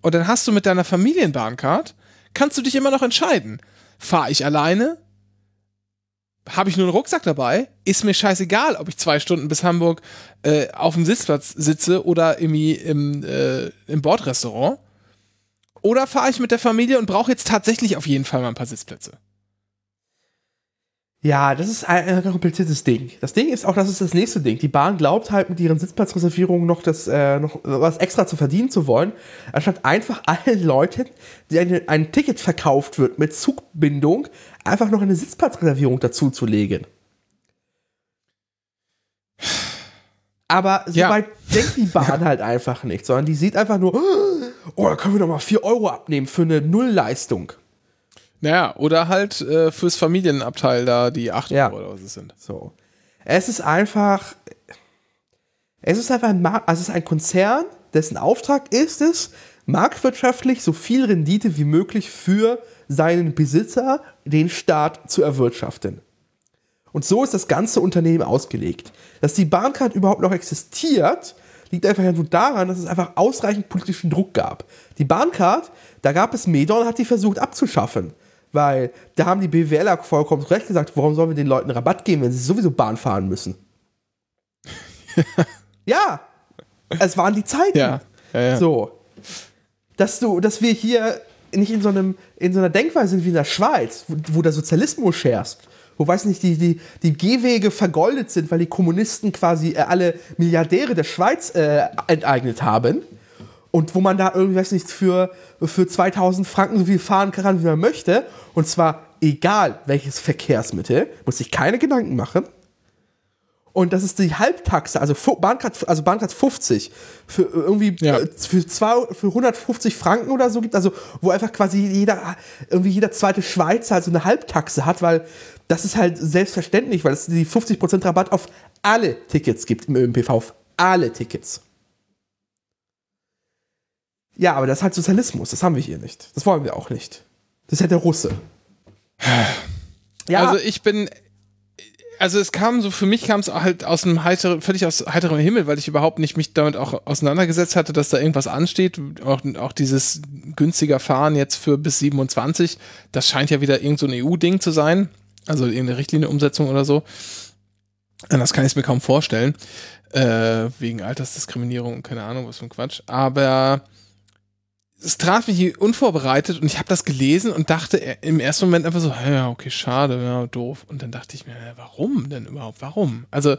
Und dann hast du mit deiner Familienbahncard, kannst du dich immer noch entscheiden. Fahre ich alleine? Habe ich nur einen Rucksack dabei? Ist mir scheißegal, ob ich zwei Stunden bis Hamburg äh, auf dem Sitzplatz sitze oder irgendwie im, äh, im Bordrestaurant. Oder fahre ich mit der Familie und brauche jetzt tatsächlich auf jeden Fall mal ein paar Sitzplätze?
Ja, das ist ein, ein kompliziertes Ding. Das Ding ist auch, das ist das nächste Ding. Die Bahn glaubt halt mit ihren Sitzplatzreservierungen noch, das, äh, noch was extra zu verdienen zu wollen, anstatt einfach <laughs> allen Leuten, die eine, ein Ticket verkauft wird mit Zugbindung, einfach noch eine Sitzplatzreservierung dazu zu legen. Aber so
Ja.
weit denkt die Bahn halt einfach nicht, sondern die sieht einfach nur, oh, da können wir noch mal 4 Euro abnehmen für eine Nullleistung.
Naja, oder halt äh, fürs Familienabteil da die 8
Ja.
Euro oder was es sind.
So. Es ist einfach. Es ist einfach ein, Mar also es ist ein Konzern, dessen Auftrag ist es, marktwirtschaftlich so viel Rendite wie möglich für seinen Besitzer, den Staat, zu erwirtschaften. Und so ist das ganze Unternehmen ausgelegt. Dass die Bahncard überhaupt noch existiert, liegt einfach nur daran, dass es einfach ausreichend politischen Druck gab. Die Bahncard, da gab es Medon, hat die versucht abzuschaffen. Weil da haben die BWLer vollkommen recht gesagt, warum sollen wir den Leuten Rabatt geben, wenn sie sowieso Bahn fahren müssen? <laughs> ja, es waren die Zeiten.
Ja, ja, ja.
So. Dass du, dass wir hier nicht in so einem, in so einer Denkweise sind wie in der Schweiz, wo, wo der Sozialismus scherzt, wo weiß nicht, die, die, die Gehwege vergoldet sind, weil die Kommunisten quasi äh, alle Milliardäre der Schweiz äh, enteignet haben. Und wo man da irgendwie, weiß nicht, für, für 2000 Franken so viel fahren kann, wie man möchte. Und zwar egal welches Verkehrsmittel, muss sich keine Gedanken machen. Und das ist die Halbtaxe, also Bahncard, also Bahncard 50 für irgendwie
Ja.
äh, für, zwei, für 150 Franken oder so gibt, also wo einfach quasi jeder irgendwie jeder zweite Schweizer halt so eine Halbtaxe hat, weil das ist halt selbstverständlich, weil es die 50% Rabatt auf alle Tickets gibt im ÖMPV, auf alle Tickets. Ja, aber das ist halt Sozialismus, das haben wir hier nicht. Das wollen wir auch nicht. Das ist halt der Russe. Ja,
Also ich bin, also es kam so, für mich kam es halt aus einem heiteren, völlig aus heiterem Himmel, weil ich überhaupt nicht mich damit auch auseinandergesetzt hatte, dass da irgendwas ansteht. Auch, auch dieses günstiger Fahren jetzt für bis 27, das scheint ja wieder irgend so ein EU-Ding zu sein. Also irgendeine Richtlinienumsetzung oder so. Das kann ich mir kaum vorstellen. Äh, wegen Altersdiskriminierung und keine Ahnung, was für ein Quatsch. Aber es traf mich unvorbereitet und ich habe das gelesen und dachte äh, im ersten Moment einfach so, ja, okay, schade, ja, doof. Und dann dachte ich mir, warum denn überhaupt? Warum? Also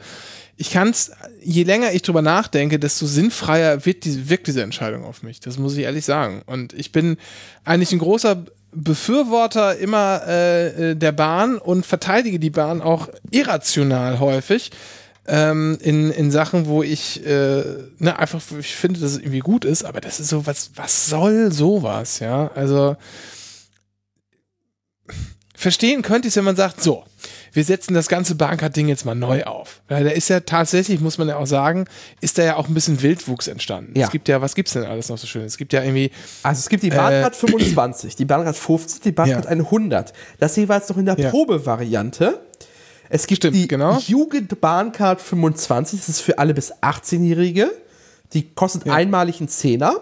ich kann es, je länger ich drüber nachdenke, desto sinnfreier wird diese, wirkt diese Entscheidung auf mich. Das muss ich ehrlich sagen. Und ich bin eigentlich ein großer Befürworter immer äh, äh, der Bahn und verteidige die Bahn auch irrational häufig ähm, in, in Sachen, wo ich äh, ne, einfach ich finde, dass es irgendwie gut ist, aber das ist so, was, was soll sowas, ja? Also verstehen könnte ich es, wenn man sagt, so, wir setzen das ganze Bahncard-Ding jetzt mal neu auf. Weil da ist ja tatsächlich, muss man ja auch sagen, ist da ja auch ein bisschen Wildwuchs entstanden.
Ja.
Es gibt ja, was gibt's denn alles noch so schön? Es gibt ja irgendwie,
Also es gibt die Bahncard 25, die Bahncard 50, die Bahncard
Ja.
100. Das jeweils noch in der
Ja.
Probevariante. Es gibt
Stimmt,
die
genau.
Jugendbahncard 25, das ist für alle bis 18-Jährige. Die kostet
Ja.
einmalig einen Zehner.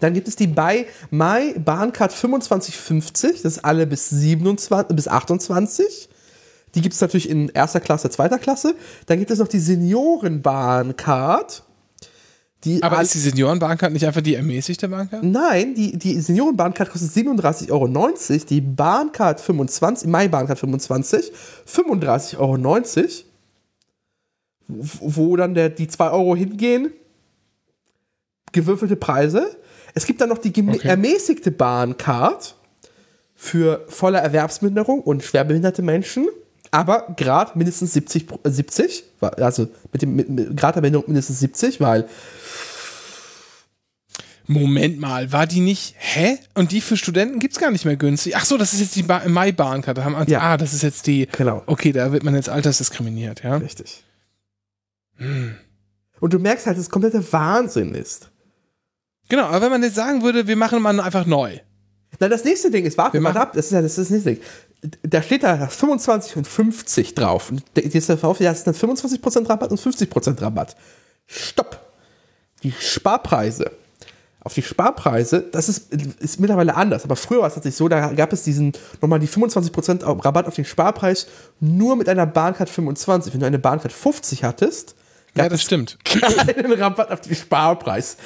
Dann gibt es die bei My Bahncard 2550, das ist alle bis 27, bis 28. Die gibt es natürlich in erster Klasse, zweiter Klasse. Dann gibt es noch die Seniorenbahncard. Die
aber ist die Seniorenbahncard nicht einfach die ermäßigte Bahncard?
Nein, die, die Seniorenbahncard kostet 37,90 Euro. Die Bahncard 25, My Bahncard 25, 35,90 Euro. Wo dann der, die 2 Euro hingehen. Gewürfelte Preise. Es gibt dann noch die
Okay.
ermäßigte Bahncard für volle Erwerbsminderung und schwerbehinderte Menschen. Aber Grad mindestens 70, Pro- äh, 70 also mit dem mit, mit Grad der Behinderung mindestens 70, weil
Moment mal, war die nicht, hä? Und die für Studenten gibt's gar nicht mehr günstig. Ach so, das ist jetzt die ba Mai-Bahncard. Da haben
Ja.
Ah, das ist jetzt die,
Genau.
okay, da wird man jetzt altersdiskriminiert, ja?
Richtig. Und du merkst halt, dass es kompletter Wahnsinn ist.
Genau, aber wenn man jetzt sagen würde, wir machen mal einfach neu.
Na, das nächste Ding ist, warte
Wir
mal
machen-
ab, das ist ja das, ist das nächste Ding. Da steht da 25 und 50 drauf. Und der ist drauf, ja, das ist dann 25% Rabatt und 50% Rabatt. Stopp! Die Sparpreise. Auf die Sparpreise, das ist, ist mittlerweile anders. Aber früher war es tatsächlich so, da gab es diesen, nochmal die 25% auf- Rabatt auf den Sparpreis nur mit einer Bahncard 25. Wenn du eine Bahncard 50 hattest,
Ja,
gab
das
es
stimmt.
keinen Rabatt auf den Sparpreis.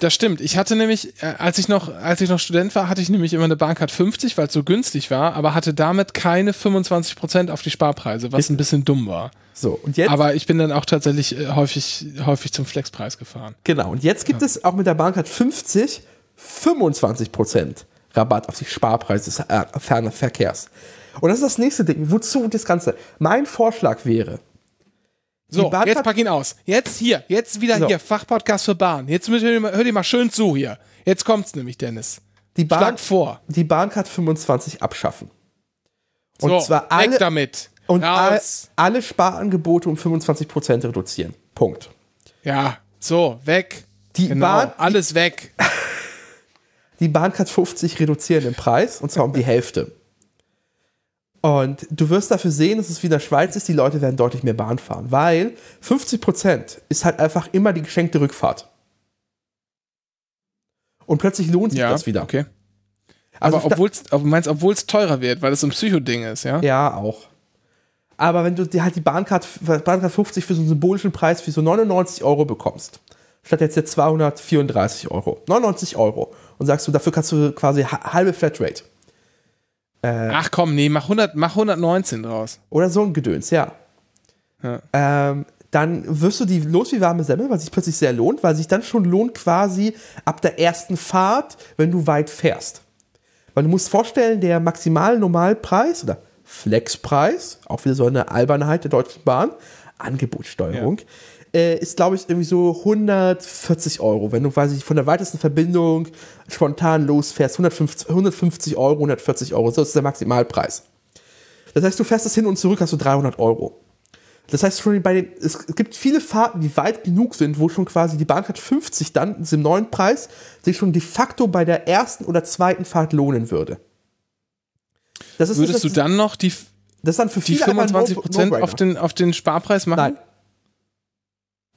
Das stimmt. Ich hatte nämlich, äh, als ich noch, als ich noch Student war, hatte ich nämlich immer eine Bahncard 50, weil es so günstig war, aber hatte damit keine 25% auf die Sparpreise, was ein bisschen dumm war.
So, und jetzt
Aber ich bin dann auch tatsächlich äh, häufig, häufig zum Flexpreis gefahren.
Genau, und jetzt gibt es auch mit der Bahncard 50 25% Rabatt auf die Sparpreise des äh, fernen Verkehrs. Und das ist das nächste Ding. Wozu das Ganze? Mein Vorschlag wäre,
So, jetzt pack ihn aus. Jetzt hier, jetzt wieder
So.
hier, Fachpodcast für Bahn. Jetzt hör dir mal, hör dir mal schön zu hier. Jetzt kommt's nämlich, Dennis.
die, Bahn,
Schlag vor.
die Bahncard 25 abschaffen. Und
so,
zwar alle,
damit.
Und all, alle Sparangebote um 25% reduzieren. Punkt.
Ja, so, weg.
Die
genau,
Bahn-
alles weg. <laughs>
Die Bahncard 50 reduzieren den Preis und zwar um die Hälfte. Und du wirst dafür sehen, dass es wie in der Schweiz ist, die Leute werden deutlich mehr Bahn fahren, weil 50% ist halt einfach immer die geschenkte Rückfahrt. Und plötzlich lohnt sich
Ja,
das wieder.
okay.
Also
Aber obwohl es teurer wird, weil es so ein Psychoding ist, ja?
Ja, auch. Aber wenn du dir halt die Bahncard, Bahncard 50 für so einen symbolischen Preis für so 99 Euro bekommst, statt jetzt der 234 Euro, 99 Euro, und sagst du, dafür kannst du quasi ha- halbe Flatrate.
Ach komm, nee, mach, 100, mach 119 draus.
Oder so ein Gedöns, ja.
Ja.
Ähm, dann wirst du die los wie warme Semmel, weil sich plötzlich sehr lohnt, weil sich dann schon lohnt quasi ab der ersten Fahrt, wenn du weit fährst. Weil du musst vorstellen, der Maximal-Normalpreis oder Flexpreis, auch wieder so eine Albernheit der Deutschen Bahn, Angebotssteuerung, äh, ist, glaube ich, irgendwie so 140 Euro. Wenn du quasi von der weitesten Verbindung spontan losfährst, 150, 150 Euro, 140 Euro, so ist der Maximalpreis. Das heißt, du fährst das hin und zurück, hast du 300 Euro. Das heißt, schon bei den, es gibt viele Fahrten, die weit genug sind, wo schon quasi die Bahncard 50 dann diesem neuen Preis sich schon de facto bei der ersten oder zweiten Fahrt lohnen würde.
Würdest
das,
du dann noch die,
das dann für
die
viele einfach ein
25%
No-Brainer.
auf den, auf den Sparpreis machen?
Nein.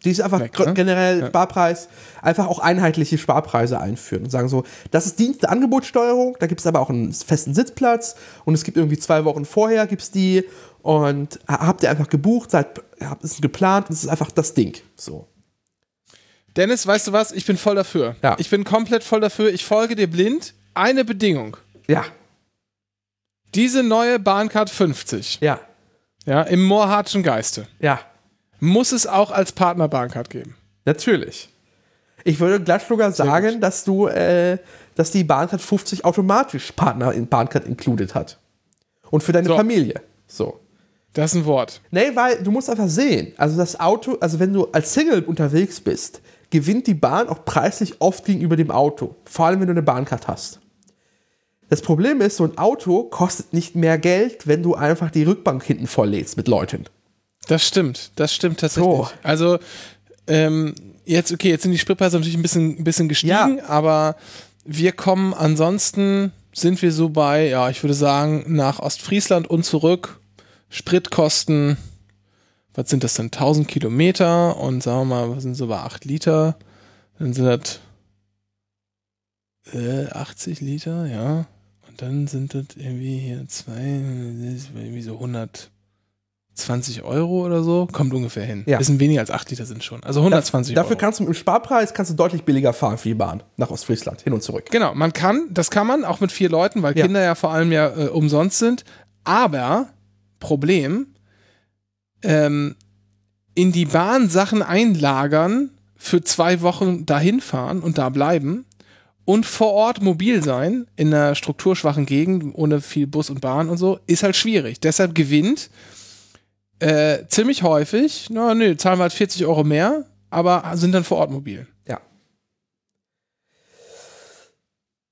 Die ist einfach
Weg, ne?
generell
Ja.
Sparpreis, einfach auch einheitliche Sparpreise einführen und sagen so, das ist Dienst der Angebotssteuerung, da gibt es aber auch einen festen Sitzplatz und es gibt irgendwie zwei Wochen vorher gibt's die und ha- habt ihr einfach gebucht, seid, habt es geplant und es ist einfach das Ding. So.
Dennis, weißt du was? Ich bin voll dafür.
Ja.
Ich bin komplett voll dafür. Ich folge dir blind. Eine Bedingung.
Ja,
Diese neue Bahncard 50,
ja,
ja, im Moorhartschen Geiste,
ja,
muss es auch als Partner Bahncard geben.
natürlich. Ich würde glatt sogar sagen, dass du, äh, dass die Bahncard 50 automatisch Partner in Bahncard included hat. Und für deine
So.
Familie. So.
Das ist ein Wort.
Nee, weil du musst einfach sehen, also das Auto, also wenn du als Single unterwegs bist, gewinnt die Bahn auch preislich oft gegenüber dem Auto. Vor allem, wenn du eine Bahncard hast. Das Problem ist, so ein Auto kostet nicht mehr Geld, wenn du einfach die Rückbank hinten volllädst mit Leuten.
Das stimmt, das stimmt tatsächlich.
So.
Also, ähm, jetzt, okay, jetzt sind die Spritpreise natürlich ein bisschen, ein bisschen gestiegen,
Ja.
aber wir kommen ansonsten, sind wir so bei, ja, ich würde sagen, nach Ostfriesland und zurück, Spritkosten, was sind das denn, 1000 Kilometer und sagen wir mal, was sind so bei 8 Liter, dann sind das äh, 80 Liter, ja, dann sind das irgendwie hier zwei, irgendwie so 100 20 Euro oder so, kommt ungefähr hin.
Ja.
Bisschen weniger als 8 Liter sind schon. Also 120
Dafür
Euro.
kannst du mit dem Sparpreis kannst du deutlich billiger fahren für die Bahn nach Ostfriesland, hin und zurück.
Genau, man kann, das kann man auch mit vier Leuten, weil
Ja.
Kinder ja vor allem ja äh, umsonst sind. Aber Problem, ähm, in die Bahn Sachen einlagern, für zwei Wochen dahin fahren und da bleiben und vor Ort mobil sein in einer strukturschwachen Gegend ohne viel Bus und Bahn und so, ist halt schwierig. Deshalb gewinnt äh, ziemlich häufig, na nö, zahlen wir halt 40 Euro mehr, aber sind dann vor Ort mobil.
Ja.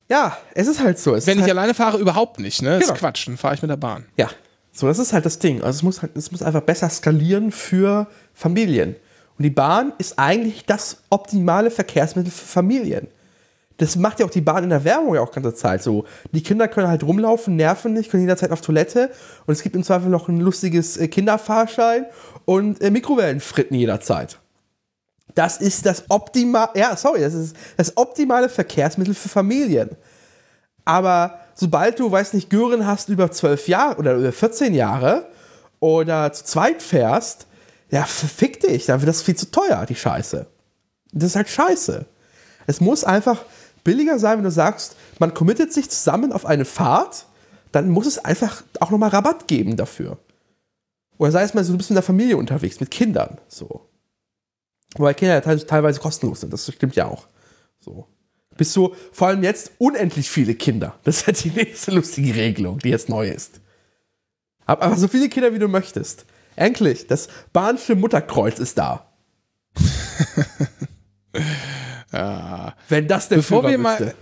Ja, es ist halt so. Es
Wenn ich
halt,
alleine fahre, überhaupt nicht, ne? Das
Genau.
ist Quatsch, dann fahre ich mit der Bahn.
Ja, so, das ist halt das Ding. Also es muss halt, es muss einfach besser skalieren für Familien. Und die Bahn ist eigentlich das optimale Verkehrsmittel für Familien. Das macht ja auch die Bahn in der Werbung ja auch ganze Zeit so. Die Kinder können halt rumlaufen, nerven nicht, können jederzeit auf Toilette und es gibt im Zweifel noch ein lustiges äh, Kinderfahrschein und äh, Mikrowellenfritten jederzeit. Das ist das optimale, ja, sorry, das ist das optimale Verkehrsmittel für Familien. Aber sobald du, weiß nicht, Gören hast über 12 Jahre oder über 14 Jahre oder zu zweit fährst, ja, fick dich, dann wird das viel zu teuer, die Scheiße. Das ist halt scheiße. Es muss einfach billiger sein, wenn du sagst, man committet sich zusammen auf eine Fahrt, dann muss es einfach auch nochmal Rabatt geben dafür. Oder sei es mal so, du bist mit der Familie unterwegs, mit Kindern, so. Wobei Kinder ja teil- teilweise kostenlos sind, das stimmt ja auch. So. Bist du vor allem jetzt unendlich viele Kinder. Das ist halt die nächste lustige Regelung, die jetzt neu ist. Hab aber so viele Kinder, wie du möchtest. Endlich, das Bahnsche Mutterkreuz ist da. <laughs>
Ja.
Wenn das der
Bevor wir mal-.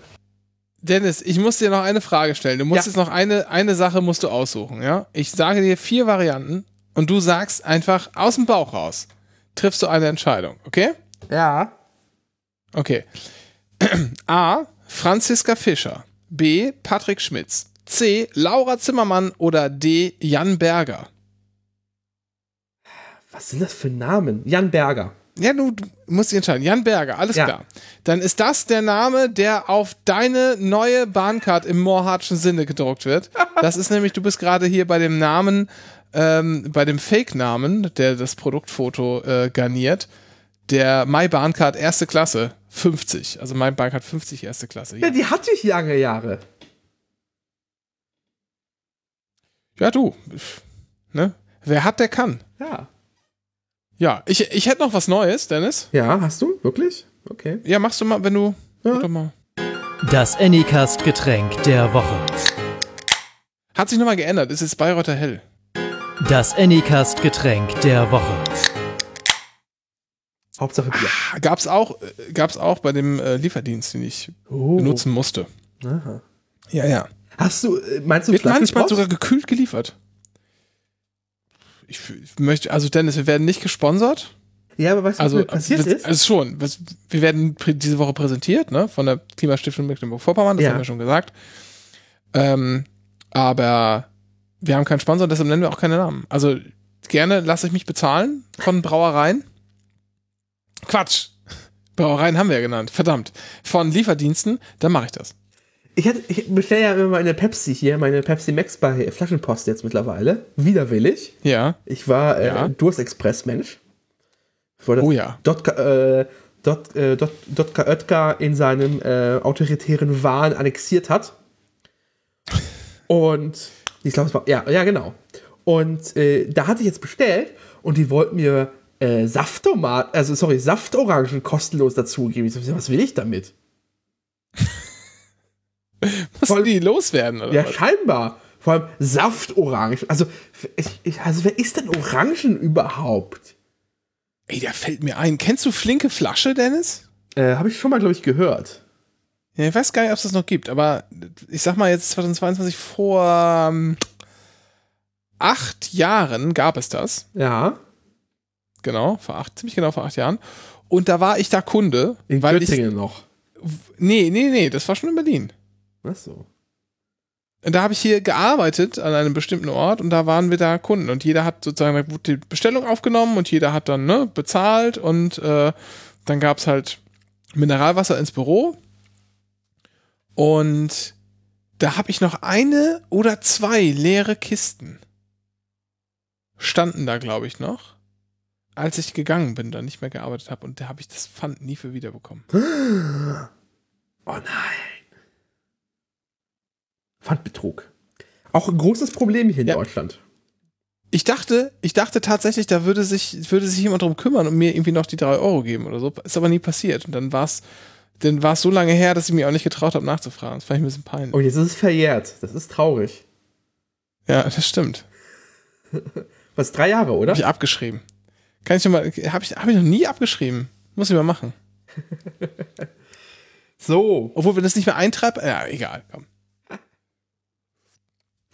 Dennis, ich muss dir noch eine Frage stellen. Du musst
Ja.
jetzt noch eine, eine Sache musst du aussuchen, ja? Ich sage dir vier Varianten und du sagst einfach aus dem Bauch raus. Triffst du eine Entscheidung, okay?
Ja.
Okay. <clears throat> A. Franziska Fischer. B. Patrick Schmitz. C. Laura Zimmermann oder D. Jan Berger.
Was sind das für Namen? Jan Berger.
Ja, du, musst dich entscheiden. Jan Berger, alles
Ja.
klar. Dann ist das der Name, der auf deine neue Bahncard im Moorhardtschen Sinne gedruckt wird. <laughs> Das ist nämlich, du bist gerade hier bei dem Namen, ähm, bei dem Fake-Namen, der das Produktfoto äh, garniert, der My Bahncard erste Klasse 50. Also My Bahncard 50 erste Klasse.
Ja, die hatte ich lange Jahre.
Ja, du. Ne? Wer hat, der kann.
Ja.
Ja, ich, ich hätte noch was Neues, Dennis.
Ja, hast du? Wirklich? Okay.
Ja, machst du mal, wenn du.
Ja.
Mal.
Das Anycast-Getränk der Woche.
Hat sich nochmal geändert. Es ist Bayreuther Hell.
Das Anycast-Getränk der Woche.
Hauptsache Bier.
Gab's auch, äh, gab's auch bei dem äh, Lieferdienst, den ich
Oh.
benutzen musste.
Aha.
Ja, ja.
Hast du, äh, meinst du
Wird manchmal sogar gekühlt geliefert. Ich, möchte, also Dennis, wir werden nicht gesponsert.
Ja, aber weißt du,
Also,
was passiert ist?
also schon. Was, wir werden diese Woche präsentiert, ne, von der Klimastiftung Mecklenburg-Vorpommern, das
Ja.
haben wir schon gesagt. Ähm, aber wir haben keinen Sponsor, deshalb nennen wir auch keine Namen. Also gerne lasse ich mich bezahlen von Brauereien. Quatsch. Brauereien haben wir ja genannt. Verdammt. Von Lieferdiensten, dann mache ich das.
Ich, hatte, ich bestelle ja immer meine Pepsi hier, meine Pepsi Max bei Flaschenpost jetzt mittlerweile. Widerwillig.
Ja.
Ich war äh,
Ja.
Durstexpress-Mensch.
Oh ja.
Dotka, äh, Dot, äh, Dot, Dotka Oetker in seinem äh, autoritären Wahn annexiert hat. Und ich glaube, es war, ja, ja, genau. Und äh, da hatte ich jetzt bestellt und die wollten mir äh, Saftomat, also sorry, Saftorangen kostenlos dazugeben. Ich so, was will ich damit? Voll-
die loswerden, oder
Ja,
was?
scheinbar. Vor allem Saftorangen. Also, ich, ich, also wer isst denn Orangen überhaupt?
Ey, da fällt mir ein. Kennst du flinke Flasche, Dennis?
Äh, Habe ich schon mal, glaube ich, gehört.
Ja, ich weiß gar nicht, ob es das noch gibt, aber ich sag mal jetzt 2022 vor ähm, acht Jahren gab es das.
Ja.
Genau, vor acht, ziemlich genau vor acht Jahren. Und da war ich da Kunde,
In
weil ich.
Göttingen noch.
Nee, nee, nee, das war schon in Berlin.
Was so?
Und da habe ich hier gearbeitet an einem bestimmten Ort und da waren wir da Kunden und jeder hat sozusagen da die Bestellung aufgenommen und jeder hat dann ne, bezahlt und äh, dann gab es halt Mineralwasser ins Büro und da habe ich noch eine oder zwei leere Kisten standen da glaube ich noch als ich gegangen bin, dann nicht mehr gearbeitet habe und da habe ich das Pfand nie für wiederbekommen. <gasps>
Oh nein. Pfandbetrug. Auch ein großes Problem hier in
Ja.
Deutschland.
Ich dachte, ich dachte tatsächlich, da würde sich, würde sich jemand drum kümmern und mir irgendwie noch die drei Euro geben oder so. Ist aber nie passiert. Und dann war es, dann war es so lange her, dass ich mir auch nicht getraut habe, nachzufragen. Das fand ich ein bisschen peinlich.
Oh, jetzt ist es verjährt. Das ist traurig.
Ja, das stimmt. <laughs>
Was, drei Jahre, oder?
Habe ich abgeschrieben. Kann ich noch mal, habe ich, hab ich noch nie abgeschrieben. Muss ich mal machen. <laughs>
So,
Obwohl, wenn das nicht mehr eintreibt, ja, egal, komm.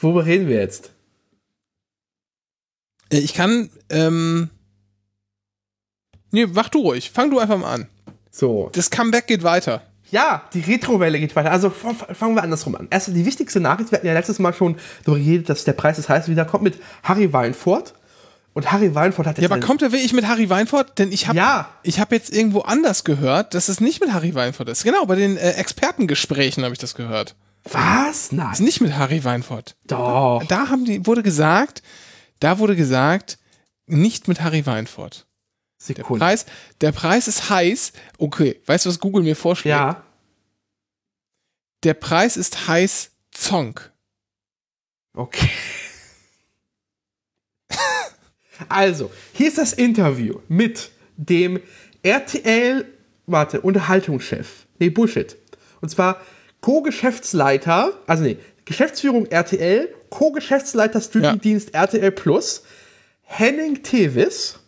Worüber reden wir jetzt?
Äh, Ich kann, ähm, nee, mach du ruhig. Fang du einfach mal an.
So.
Das Comeback geht weiter.
Ja, die Retrowelle geht weiter. Also fangen wir andersrum an. Erst die wichtigste Nachricht, wir hatten ja letztes Mal schon darüber geredet, dass der Preis des Heiß wieder kommt mit Harry Weinfurt. Und Harry Weinfurt hat jetzt
Ja, aber kommt er wirklich mit Harry Weinfurt? Denn ich habe
Ja.
ich hab jetzt irgendwo anders gehört, dass es nicht mit Harry Weinfurt ist. Genau, bei den äh, Expertengesprächen habe ich das gehört.
Was? Nein.
Ist nicht mit Harry Weinfurt.
Doch.
Da haben die, wurde gesagt, da wurde gesagt, nicht mit Harry Weinfurt. Der
Sekunde.
Preis, der Preis ist heiß. Okay, weißt du, was Google mir vorschlägt?
Ja.
Der Preis ist heiß Zonk.
Okay. Also, hier ist das Interview mit dem RTL, warte, Unterhaltungschef. Nee, Bullshit. Und zwar Co-Geschäftsleiter, also nee, Geschäftsführung RTL, Co-Geschäftsleiter Streamingdienst RTL Plus, Henning Tevis.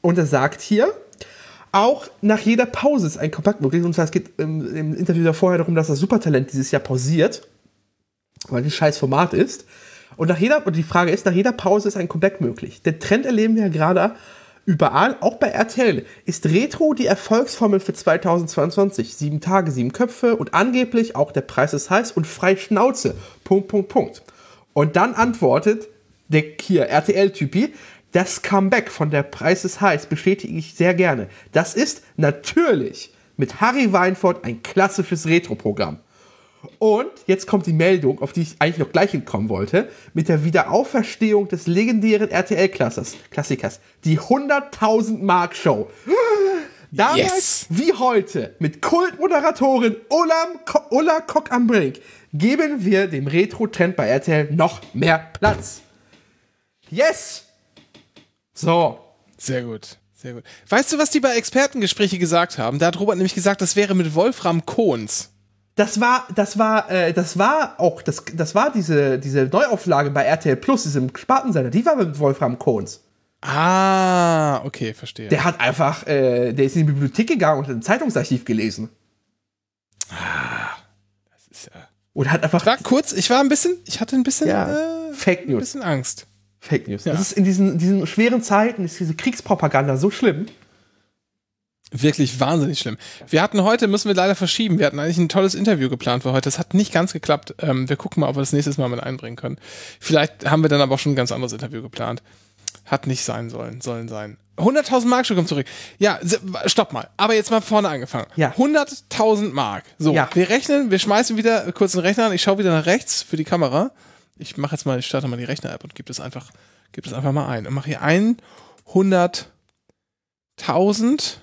Und er sagt hier, auch nach jeder Pause ist ein Kompakt möglich. Und zwar, es geht im, im Interview da vorher darum, dass das Supertalent dieses Jahr pausiert weil ein scheiß Format ist. Und nach jeder, und die Frage ist, nach jeder Pause ist ein Comeback möglich. Den Trend erleben wir ja gerade überall, auch bei RTL. Ist Retro die Erfolgsformel für 2022? Sieben Tage, sieben Köpfe und angeblich auch der Preis ist heiß und frei Schnauze. Punkt, Punkt, Punkt. Und dann antwortet der hier RTL-Typi, das Comeback von der Preis ist heiß bestätige ich sehr gerne. Das ist natürlich mit Harry Weinfurt ein klassisches Retro-Programm. Und jetzt kommt die Meldung, auf die ich eigentlich noch gleich hinkommen wollte, mit der Wiederauferstehung des legendären RTL-Klassikers, Klassikers, die 100.000 Mark Show. Damals
Yes.
wie heute mit Kultmoderatorin Ulla Kock am Brink geben wir dem Retro-Trend bei RTL noch mehr Platz. Yes! So,
Sehr gut, sehr gut. Weißt du, was die bei Expertengespräche gesagt haben? Da hat Robert nämlich gesagt, das wäre mit Wolfram Kohns.
Das war, das war, äh, das war auch, das, das war diese, diese Neuauflage bei RTL Plus, diesem Spartensender, die war mit Wolfram Kohns.
Ah, okay, verstehe.
Der hat einfach, äh, der ist in die Bibliothek gegangen und hat ein Zeitungsarchiv gelesen.
Das ist ja
Und hat einfach
Ich war kurz, ich war ein bisschen, ich hatte ein bisschen,
Ja,
äh,
Fake
ein
News.
bisschen Angst.
Fake News.
Ja.
Das ist in diesen, diesen schweren Zeiten, ist diese Kriegspropaganda so schlimm.
Wirklich wahnsinnig schlimm. Wir hatten heute, müssen wir leider verschieben, wir hatten eigentlich ein tolles Interview geplant für heute. Das hat nicht ganz geklappt. Ähm, wir gucken mal, ob wir das nächstes Mal mit einbringen können. Vielleicht haben wir dann aber auch schon ein ganz anderes Interview geplant. Hat nicht sein sollen, sollen sein. 100.000 Mark schon kommt zurück. Ja, stopp mal. Aber jetzt mal vorne angefangen.
Ja.
100.000 Mark. So,
Ja.
wir rechnen, wir schmeißen wieder kurz den Rechner an. Ich schaue wieder nach rechts für die Kamera. Ich mache jetzt mal, ich starte mal die Rechner-App und gebe das einfach, gebe das einfach mal ein. Und mache hier 100.000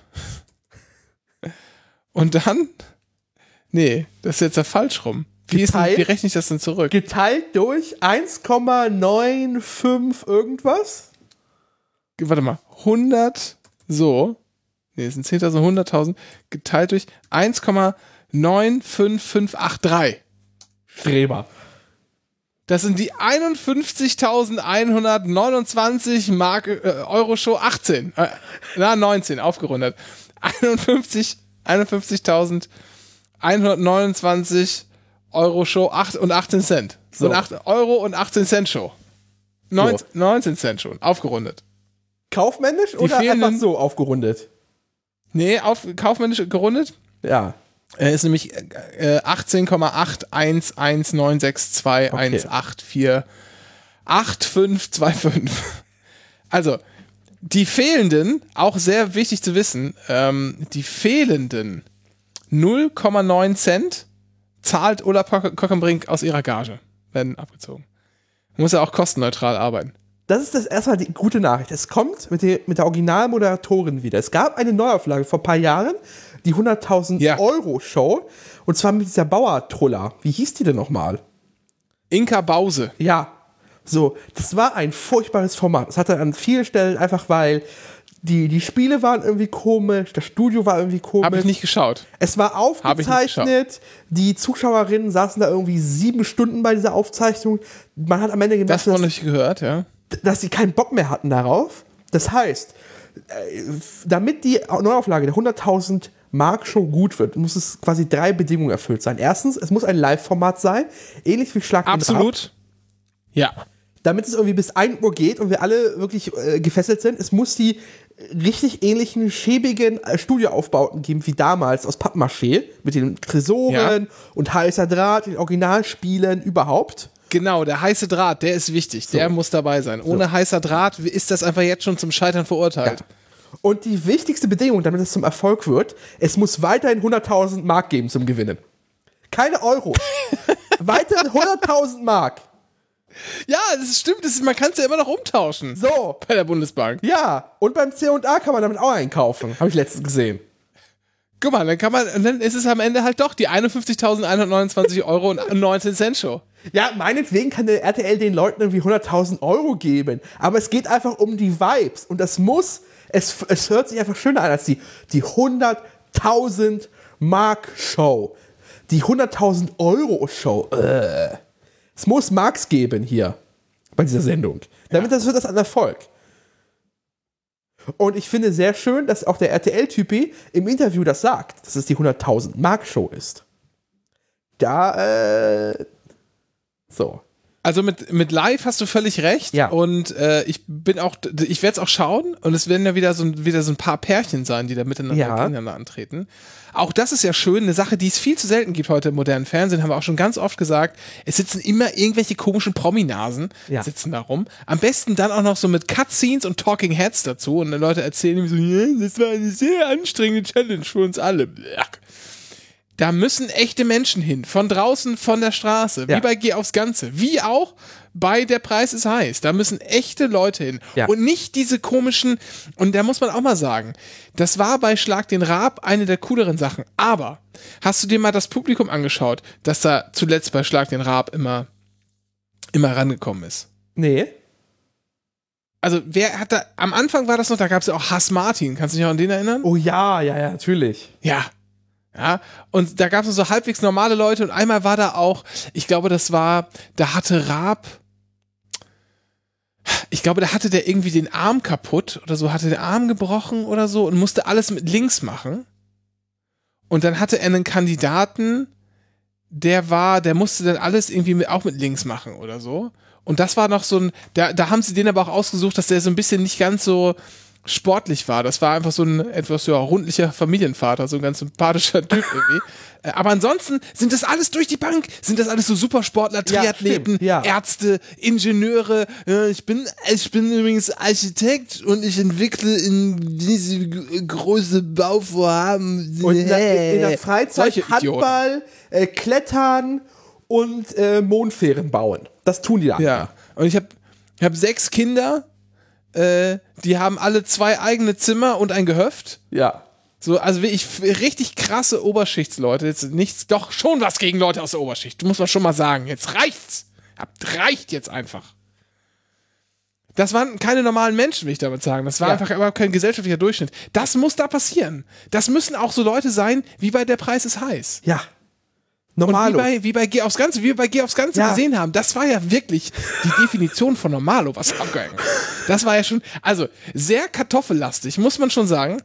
und dann, nee, das ist jetzt ja falsch rum. Wie, ist denn,
Geteilt?
wie rechne ich das denn zurück?
Geteilt durch 1,95 irgendwas.
Warte mal, 100, so, nee, es sind 10.000, 100.000, geteilt durch 1,95583.
Streber.
Das sind die 51.129 Mark äh, Euro Show 18. Äh, na, 19, aufgerundet. 51 51.129 Euro Show 8 und 18 Cent.
So.
Und 8 Euro und 18 Cent Show. 19,
So.
19 Cent schon, aufgerundet.
Kaufmännisch oder
fehlenden-
einfach so aufgerundet?
Nee, auf, kaufmännisch gerundet.
Ja.
Er ist nämlich äh, 18,81196248525. <laughs> Also, die fehlenden, auch sehr wichtig zu wissen, ähm, die fehlenden 0,9 Cent zahlt Ulla Kockenbrink aus ihrer Gage, werden abgezogen. Muss ja auch kostenneutral arbeiten.
Das ist das erstmal die gute Nachricht. Es kommt mit, der- mit der Originalmoderatorin wieder. Es gab eine Neuauflage vor ein paar Jahren, die 100.000
Ja.
Euro Show. Und zwar mit dieser Bauer-Truller. Wie hieß die denn nochmal?
Inka Bause.
Ja. So, das war ein furchtbares Format. Es hatte an vielen Stellen einfach, weil die, die Spiele waren irgendwie komisch, das Studio war irgendwie komisch.
Habe ich nicht geschaut.
Es war aufgezeichnet. Die Zuschauerinnen saßen da irgendwie sieben Stunden bei dieser Aufzeichnung. Man hat am Ende gemerkt,
Das
dass,
nicht gehört, ja.
dass sie keinen Bock mehr hatten darauf. Das heißt, äh, damit die Neuauflage der 100.000 Mark Show gut wird, muss es quasi drei Bedingungen erfüllt sein. Erstens, es muss ein Live-Format sein, ähnlich wie Schlag.
Absolut. Ja.
damit es irgendwie bis 1 Uhr geht und wir alle wirklich äh, gefesselt sind. Es muss die richtig ähnlichen, schäbigen äh, Studioaufbauten geben wie damals aus Pappmaché mit den Tresoren und heißer Draht, den Originalspielen überhaupt.
Genau, der heiße Draht, der ist wichtig. Der muss dabei sein. Ohne heißer Draht ist das einfach jetzt schon zum Scheitern verurteilt.
Und die wichtigste Bedingung, damit es zum Erfolg wird, es muss weiterhin 100.000 Mark geben zum Gewinnen. Keine Euro. <laughs> weiterhin 100.000 Mark.
Ja, das stimmt. Das ist, man kann es ja immer noch umtauschen.
So.
Bei der Bundesbank.
Ja, und beim C&A kann man damit auch einkaufen. Habe ich letztens gesehen.
Guck mal, dann kann man, dann ist es am Ende halt doch die 51.129 Euro und 19 Cent Show.
Ja, meinetwegen kann der RTL den Leuten irgendwie 100.000 Euro geben. Aber es geht einfach um die Vibes. Und das muss, es, es hört sich einfach schöner an als die, die 100.000 Mark Show. Die 100.000 Euro Show. Äh. Es muss Marks geben hier bei dieser Sendung. Damit das wird das ein Erfolg. Und ich finde sehr schön, dass auch der RTL-Typi im Interview das sagt, dass es die 100.000 Mark Show ist. Da, äh, so.
Also mit, mit Live hast du völlig recht.
Ja.
Und äh, ich bin auch, ich werde es auch schauen. Und es werden ja wieder so, ein- wieder so ein paar Pärchen sein, die da miteinander
Ja.
gegeneinander antreten. Auch das ist ja schön, eine Sache, die es viel zu selten gibt heute im modernen Fernsehen, haben wir auch schon ganz oft gesagt. Es sitzen immer irgendwelche komischen Prominasen,
Ja.
sitzen da rum. Am besten dann auch noch so mit Cutscenes und Talking Heads dazu. Und dann Leute erzählen ihm so, das war eine sehr anstrengende Challenge für uns alle. Blech. Da müssen echte Menschen hin, von draußen, von der Straße, wie
Ja.
bei Geh aufs Ganze, wie auch bei Der Preis ist heiß. Da müssen echte Leute hin
Ja.
und nicht diese komischen, und da muss man auch mal sagen, das war bei Schlag den Raab eine der cooleren Sachen. Aber hast du dir mal das Publikum angeschaut, das da zuletzt bei Schlag den Raab immer, immer rangekommen ist?
Nee.
Also wer hat da, am Anfang war das noch, da gab es ja auch Hass Martin, kannst du dich noch an den erinnern?
Oh ja, ja, ja, natürlich.
Ja. Ja, und da gab es so halbwegs normale Leute und einmal war da auch, ich glaube, das war, da hatte Raab, ich glaube, da hatte der irgendwie den Arm kaputt oder so, hatte den Arm gebrochen oder so und musste alles mit links machen. Und dann hatte er einen Kandidaten, der war, der musste dann alles irgendwie mit, auch mit links machen oder so. Und das war noch so ein, da, da haben sie den aber auch ausgesucht, dass der so ein bisschen nicht ganz so sportlich war. Das war einfach so ein etwas ja, rundlicher Familienvater, so ein ganz sympathischer Typ <laughs> irgendwie. Äh, Aber ansonsten sind das alles durch die Bank, sind das alles so Supersportler,
Ja,
Triathleten,
stimmt, ja.
Ärzte, Ingenieure. Ja, ich bin, ich bin übrigens Architekt und ich entwickle in diese große Bauvorhaben.
Und in der, in der Freizeit
Solche.
Handball, äh, Klettern und äh, Mondfähren bauen. Das tun die da.
Ja. Und ich habe ich hab sechs Kinder, äh, die haben alle zwei eigene Zimmer und ein Gehöft.
Ja.
So, also wirklich richtig krasse Oberschichtsleute. Jetzt nichts, doch schon was gegen Leute aus der Oberschicht. Muss man schon mal sagen. Jetzt reicht's. Habt- Reicht jetzt einfach. Das waren keine normalen Menschen, will ich damit sagen. Das war
Ja.
einfach überhaupt kein gesellschaftlicher Durchschnitt. Das muss da passieren. Das müssen auch so Leute sein, wie bei Der Preis ist heiß.
Ja.
Und wie
Normalo.
bei, wie bei Geh aufs Ganze, wie wir bei Geh aufs Ganze
Ja.
gesehen haben, das war ja wirklich die Definition von Normalo, was abgegangen. Das war ja schon, also sehr kartoffellastig, muss man schon sagen.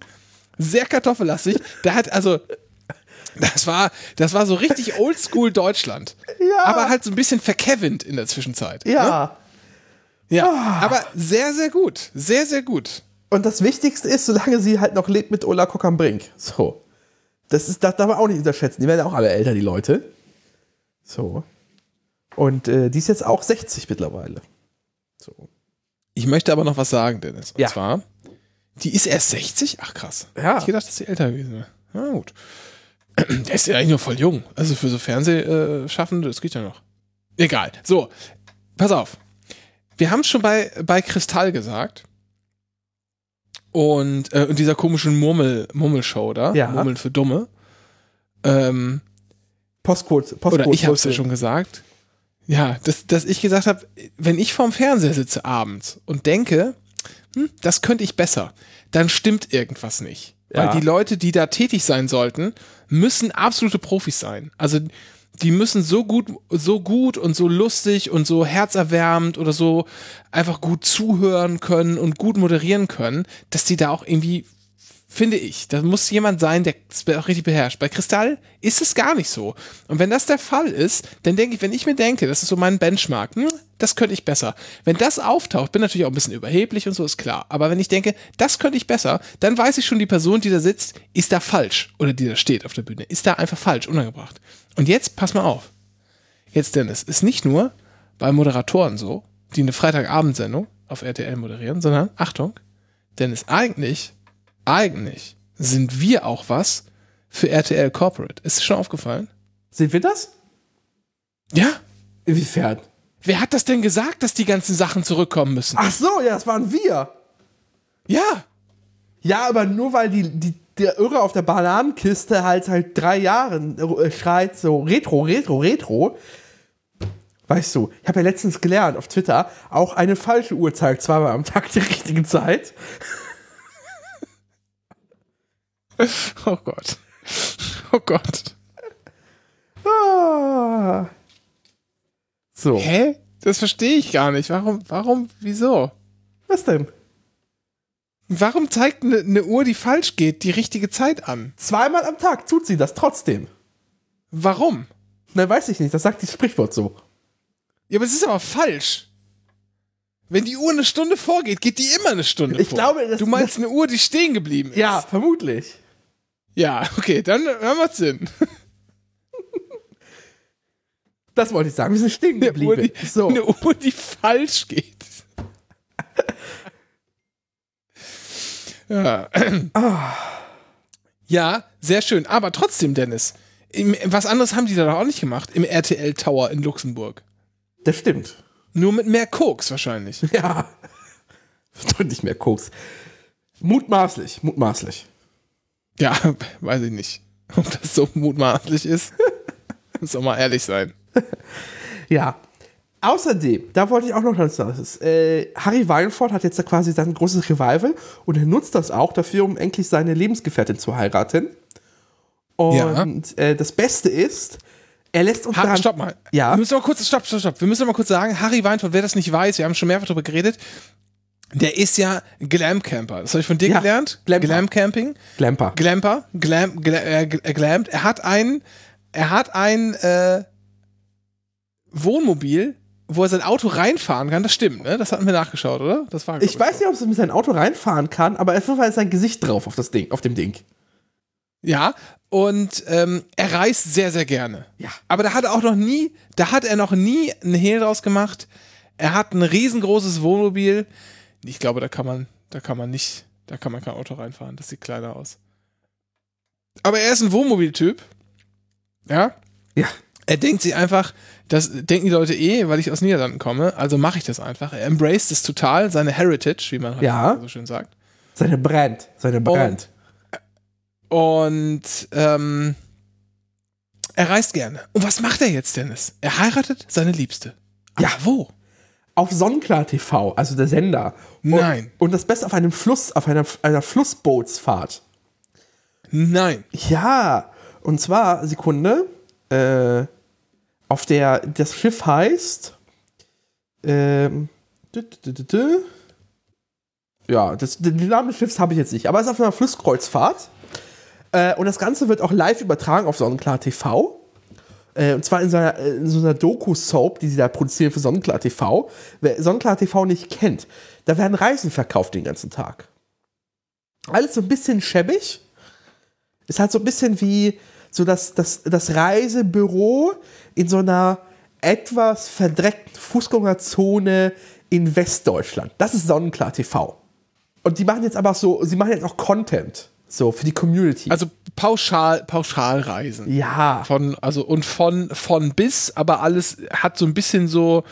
Sehr kartoffellastig. Da hat, also, das war, das war so richtig oldschool Deutschland.
Ja.
Aber halt so ein bisschen verkevint in der Zwischenzeit. Ne?
ja.
Ja. Aber sehr, sehr gut. Sehr, sehr gut.
Und das Wichtigste ist, solange sie halt noch lebt mit Ulla Kock am Brink. So. Das ist, das darf man auch nicht unterschätzen. Die werden ja auch alle älter, die Leute. So. Und äh, die ist jetzt auch 60 mittlerweile. So.
Ich möchte aber noch was sagen, Dennis. Und
Ja.
zwar, die ist erst 60? Ach krass.
Ja.
Ich gedacht, dass sie älter gewesen wäre. Na gut. <clears throat> Der ist ja eigentlich nur voll jung. Also für so Fernsehschaffende, das geht ja noch. Egal. So, pass auf. Wir haben es schon bei, bei Kristall gesagt. Und, äh, und dieser komischen Murmel, Murmelshow da.
Ja.
Murmeln für Dumme. Ähm,
Postcode, Postcode.
oder ich habe es ja schon gesagt. Ja, dass, dass ich gesagt habe, wenn ich vorm Fernseher sitze abends und denke, hm, das könnte ich besser, dann stimmt irgendwas nicht.
Ja.
Weil die Leute, die da tätig sein sollten, müssen absolute Profis sein. Also die müssen so gut, so gut und so lustig und so herzerwärmend oder so einfach gut zuhören können und gut moderieren können, dass die da auch irgendwie finde ich. Da muss jemand sein, der es auch richtig beherrscht. Bei Kristall ist es gar nicht so. Und wenn das der Fall ist, dann denke ich, wenn ich mir denke, das ist so mein Benchmark, hm, das könnte ich besser. Wenn das auftaucht, bin natürlich auch ein bisschen überheblich und so, ist klar. Aber wenn ich denke, das könnte ich besser, dann weiß ich schon, die Person, die da sitzt, ist da falsch. Oder die da steht auf der Bühne, ist da einfach falsch, unangebracht. Und jetzt, pass mal auf. Jetzt, Dennis, ist nicht nur bei Moderatoren so, die eine Freitagabendsendung auf RTL moderieren, sondern, Achtung, Dennis, eigentlich eigentlich sind wir auch was für RTL Corporate. Ist es schon aufgefallen?
Sind wir das?
Ja.
Inwiefern?
Wer hat das denn gesagt, dass die ganzen Sachen zurückkommen müssen?
Ach so, ja, das waren wir.
Ja.
Ja, aber nur weil die, die, der Irre auf der Bananenkiste halt seit drei Jahren äh, schreit so Retro, Retro, Retro. Weißt du, ich habe ja letztens gelernt auf Twitter, auch eine falsche Uhr zeigt zweimal am Tag die richtige Zeit. <laughs>
Oh Gott. Oh Gott.
Ah. So,
Hä? Das verstehe ich gar nicht. Warum, warum, wieso?
was denn?
Warum zeigt eine ne Uhr, die falsch geht, die richtige Zeit an?
Zweimal am Tag tut sie das trotzdem.
Warum?
Na, weiß ich nicht, das sagt das Sprichwort so.
Ja, aber es ist aber falsch. Wenn die Uhr eine Stunde vorgeht, geht die immer eine Stunde
Ich
vor.
glaube, das-
du meinst eine Uhr, die stehen geblieben ist.
Ja, vermutlich.
Ja, okay, dann haben wir Sinn.
Das wollte ich sagen. Wir sind stehen
Eine Uhr,
geblieben.
die,
So.
eine Uhr, die falsch geht. Ja. ja, sehr schön. Aber trotzdem, Dennis, im, was anderes haben die da doch auch nicht gemacht im RTL Tower in Luxemburg.
Das stimmt.
Nur mit mehr Koks wahrscheinlich. <laughs>
Ja. Deutlich mehr Koks. Mutmaßlich, mutmaßlich.
Ja, <laughs> weiß ich nicht, ob das so mutmaßlich ist. <laughs> Muss auch mal ehrlich sein.
Ja. Außerdem, da wollte ich auch noch das ist, Äh, Harry Weinfurt hat jetzt da quasi sein großes Revival und er nutzt das auch dafür, um endlich seine Lebensgefährtin zu heiraten. Und äh, das Beste ist, er lässt uns
Ha,
daran.
stopp mal.
Ja.
Wir müssen mal kurz, stopp, stopp, stopp. Wir müssen mal kurz sagen, Harry Weinfurt, wer das nicht weiß, wir haben schon mehrfach darüber geredet, der ist ja Glam-Camper. Das habe ich von dir
Ja,
gelernt.
Glamper.
Glam-Camping.
Glamper.
Glamper. Glam, gla, äh, gl- glammed. Er hat ein, er hat ein äh, Wohnmobil, wo er sein Auto reinfahren kann. Das stimmt, ne? Das hatten wir nachgeschaut, oder? Das war,
Ich weiß nicht, ob es mit seinem Auto reinfahren kann, aber auf jeden Fall ist sein Gesicht drauf auf, das Ding, auf dem Ding.
Ja, und ähm, er reist sehr, sehr gerne.
Ja.
Aber da hat er auch noch nie, da hat er noch nie einen Hehl draus gemacht. Er hat ein riesengroßes Wohnmobil. Ich glaube, da kann man, da kann man nicht, da kann man kein Auto reinfahren. Das sieht kleiner aus. Aber er ist ein Wohnmobiltyp. Ja.
Ja.
Er denkt sich einfach, das denken die Leute eh, weil ich aus Niederlanden komme, also mache ich das einfach. Er embraced es total, seine Heritage, wie man
Ja.
heute so schön sagt.
Seine Brand. Seine Brand.
Und ähm, er reist gerne. Und was macht er jetzt, Dennis? Er heiratet seine Liebste. Aber
Ja.
wo?
Auf Sonnenklar TV, also der Sender. Und,
Nein.
Und das Beste auf einem Fluss, auf einer, einer Flussbootsfahrt.
Nein.
Ja, und zwar, Sekunde, äh, auf der das Schiff heißt ähm, ja, das, den Namen des Schiffs habe ich jetzt nicht, aber es ist auf einer Flusskreuzfahrt. Äh, und das Ganze wird auch live übertragen auf Sonnenklar TV. Äh, und zwar in so einer, in so einer Doku-Soap, die sie da produzieren für Sonnenklar TV. Wer Sonnenklar TV nicht kennt, da werden Reisen verkauft den ganzen Tag. Alles so ein bisschen schäbig. Ist halt so ein bisschen wie so das, das, das Reisebüro in so einer etwas verdreckten Fußgängerzone in Westdeutschland. Das ist Sonnenklar TV. Und die machen jetzt aber auch so, sie machen jetzt auch Content. So, für die Community.
Also pauschal, Pauschalreisen.
ja.
Von, also und von, von bis, aber alles hat so ein bisschen so,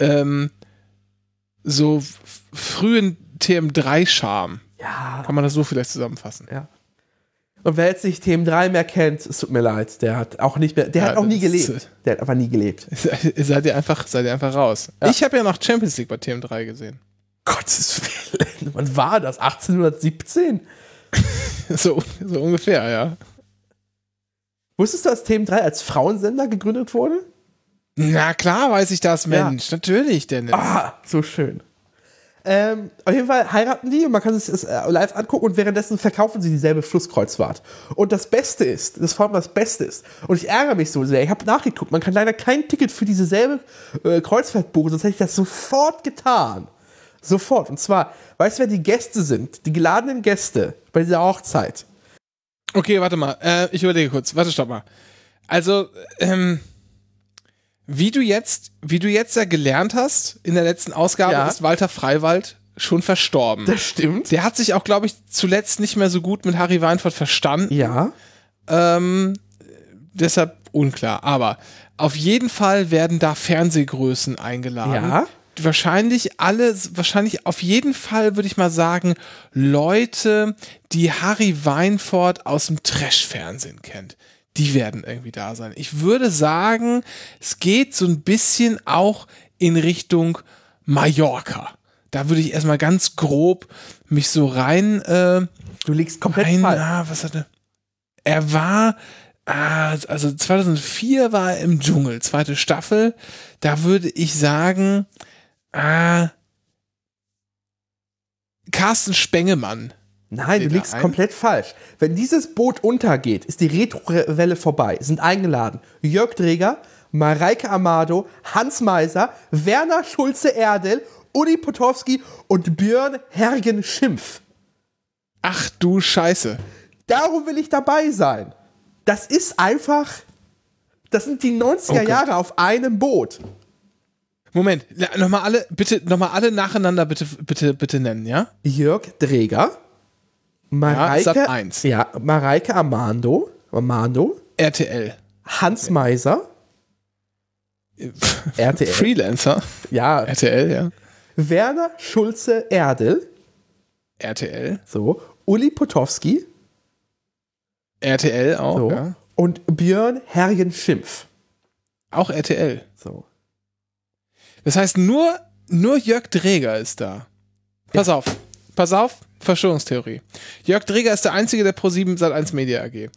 ähm, so frühen TM3-Charme.
Ja.
Kann man das so vielleicht zusammenfassen?
Ja. Und wer jetzt nicht TM3 mehr kennt, es tut mir leid, der hat auch nicht mehr, der
Ja,
hat auch nie gelebt. Der hat einfach nie gelebt. <laughs>
seid ihr einfach, seid ihr einfach raus. Ich habe ja noch Champions League bei TM3 gesehen.
Gottes Willen, wann war das? 1817? <laughs>
so, so ungefähr, ja.
Wusstest du, dass TM3 als Frauensender gegründet wurde?
Na klar weiß ich das,
Ja.
Mensch. Natürlich, Dennis.
Ah, so schön. Ähm, auf jeden Fall heiraten die und man kann sich das äh, live angucken und währenddessen verkaufen sie dieselbe Flusskreuzfahrt. Und das Beste ist, das vor allem das Beste ist, und ich ärgere mich so sehr, ich habe nachgeguckt, man kann leider kein Ticket für dieselbe äh, Kreuzfahrt buchen, sonst hätte ich das sofort getan. Sofort. Und zwar, weißt du, wer die Gäste sind? Die geladenen Gäste bei dieser Hochzeit.
Okay, warte mal. Äh, ich überlege kurz. Warte, stopp mal. Also, ähm, wie du jetzt, wie du jetzt ja gelernt hast in der letzten Ausgabe,
Ja.
ist Walter Freiwald schon verstorben.
Das stimmt.
Der hat sich auch, glaube ich, zuletzt nicht mehr so gut mit Harry Weinfurt verstanden.
Ja.
Ähm, deshalb unklar. Aber auf jeden Fall werden da Fernsehgrößen eingeladen.
Ja.
Wahrscheinlich alle, wahrscheinlich auf jeden Fall würde ich mal sagen, Leute, die Harry Weinfurt aus dem Trash-Fernsehen kennt. Die werden irgendwie da sein. Ich würde sagen, es geht so ein bisschen auch in Richtung Mallorca. Da würde ich erstmal ganz grob mich so rein äh,
Du liegst komplett
ein,
falsch.
ah, was hatte? Er war, ah, also 2004 war er im Dschungel, zweite Staffel. Da würde ich sagen, ah, Carsten Spengemann.
Nein, du
Steht
liegst
ein?
komplett falsch. Wenn dieses Boot untergeht, ist die Retro-Welle vorbei. Sind eingeladen Jörg Dreger, Mareike Amado, Hans Meiser, Werner Schulze-Erdel, Uli Potowski und Björn Hergen-Schimpf.
Ach du Scheiße.
Darum will ich dabei sein. Das ist einfach. Das sind die 90er
Oh.
Jahre auf einem Boot.
Moment, nochmal alle, bitte, nochmal alle nacheinander bitte, bitte, bitte nennen, ja?
Jörg Dreger, Mareike,
Sat 1.
ja, Mareike Amando, Amando,
RTL.
Hans Meiser, <laughs> RTL.
Freelancer.
Ja,
RTL, ja.
Werner Schulze Erdel,
RTL.
so, Uli Potowski,
RTL auch,
so,
ja.
und Björn Hergen Schimpf.
Auch RTL.
So.
Das heißt, nur, nur Jörg Dreger ist da. Pass auf, pass auf, Verschwörungstheorie. Jörg Dreger ist der einzige der Pro7 Sat1 Media AG.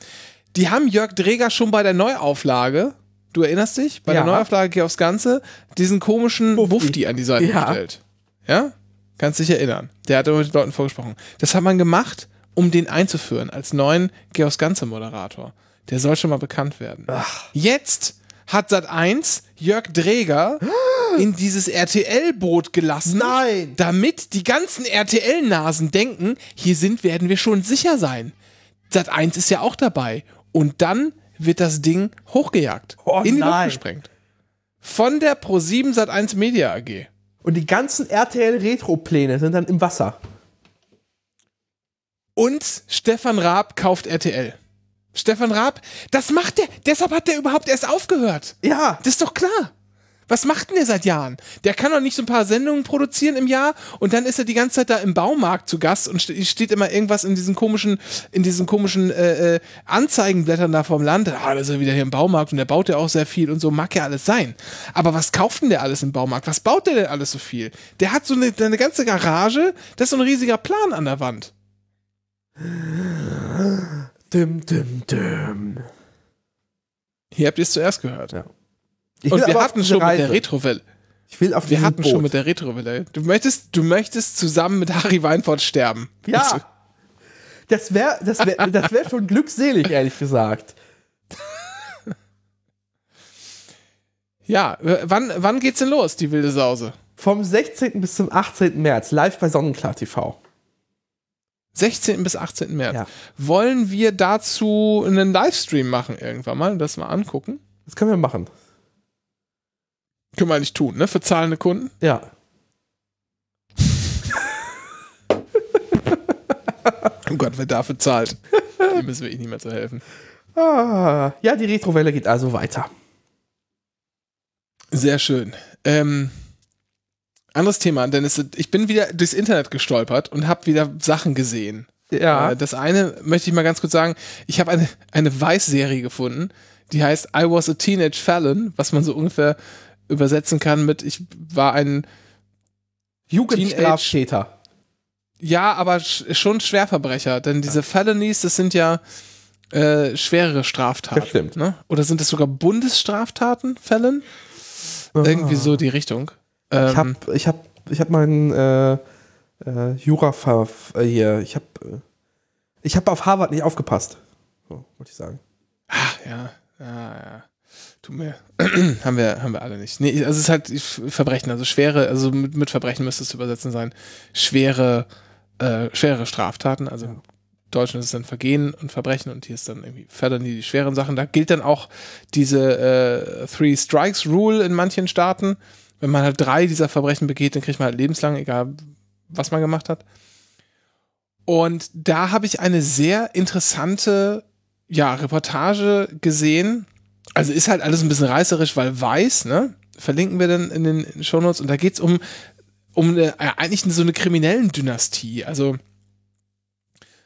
Die haben Jörg Dreger schon bei der Neuauflage, du erinnerst dich, bei
Ja.
der Neuauflage Geh aufs Ganze, diesen komischen
Wufti.
Wufti an die Seite
Ja.
gestellt. Ja? Kannst dich erinnern. Der hat mit den Leuten vorgesprochen. Das hat man gemacht, um den einzuführen als neuen Geh aufs Ganze Moderator. Der soll schon mal bekannt werden. Jetzt hat Sat1 Jörg Dreger <gasps> in dieses RTL-Boot gelassen.
Nein!
Damit die ganzen RTL-Nasen denken, hier sind, werden wir schon sicher sein. Sat1 ist ja auch dabei. Und dann wird das Ding hochgejagt.
Oh
in die Luft
nein.
gesprengt. Von der Pro7 Sat1 Media AG.
Und die ganzen RTL-Retro-Pläne sind dann im Wasser.
Und Stefan Raab kauft RTL. Stefan Raab, das macht der, deshalb hat der überhaupt erst aufgehört.
Ja,
Das ist doch klar. Was macht denn der seit Jahren? Der kann doch nicht so ein paar Sendungen produzieren im Jahr und dann ist er die ganze Zeit da im Baumarkt zu Gast und ste- steht immer irgendwas in diesen komischen, in diesen komischen äh, äh, Anzeigenblättern da vom Land. Ah, da ist er wieder hier im Baumarkt und der baut ja auch sehr viel und so mag ja alles sein. Aber was kauft denn der alles im Baumarkt? Was baut der denn alles so viel? Der hat so eine, eine ganze Garage, das ist so ein riesiger Plan an der Wand.
Düm, düm, düm.
Hier habt ihr es zuerst gehört.
Ja.
Und wir hatten schon mit der Retrowelle.
Ich will auf
Wir hatten
Boot.
schon mit der Retrowelle. Du möchtest, du möchtest zusammen mit Harry Weinfurt sterben. Also,
Ja. Das wäre das wär, das wär schon glückselig, ehrlich gesagt.
Ja, wann, wann geht's denn los, die wilde Sause?
Vom 16. bis zum 18. März, live bei Sonnenklar TV.
16. bis 18. März.
Ja.
Wollen wir dazu einen Livestream machen irgendwann mal und das mal angucken?
Das können wir machen.
Können wir nicht tun, ne? Für zahlende Kunden.
Ja. <laughs>
Oh Gott, wer dafür zahlt. Dem müssen wir eh nicht mehr zu helfen.
Ah, ja, die Retrowelle geht also weiter.
Sehr schön. Ähm, anderes Thema, Dennis. Ich bin wieder durchs Internet gestolpert und habe wieder Sachen gesehen.
Ja.
Äh, Das eine möchte ich mal ganz kurz sagen. Ich habe eine, eine Weiß-Serie gefunden, die heißt I Was a Teenage Felon, was man so ungefähr übersetzen kann mit Ich war ein,
Jugendstraftäter.
ja, aber sch schon Schwerverbrecher, denn diese Felonies, das sind ja äh, schwerere Straftaten.
Das stimmt.
Ne? Oder sind das sogar Bundesstraftaten, Felon? Irgendwie so die Richtung. Ähm,
Ich hab, ich hab, ich hab meinen äh, äh, Jura äh, hier, ich hab, äh, ich hab auf Harvard nicht aufgepasst. So, wollte ich sagen.
Ah, ja, ja, ja. Tu mir. <clears throat> haben, wir, haben wir alle nicht. Nee, also es ist halt Verbrechen, also schwere, also mit, mit Verbrechen müsste es zu übersetzen sein. Schwere, äh, schwere Straftaten, also im Deutschen ist es dann Vergehen und Verbrechen und hier ist dann irgendwie Felony, die schweren Sachen. Da gilt dann auch diese äh, Three Strikes Rule in manchen Staaten. Wenn man halt drei dieser Verbrechen begeht, dann kriegt man halt lebenslang, egal was man gemacht hat. Und da habe ich eine sehr interessante ja, Reportage gesehen. Also ist halt alles ein bisschen reißerisch, weil weiß, ne? Verlinken wir dann in den Shownotes. Und da geht's um, um eine, äh, eigentlich so eine kriminellen Dynastie. Also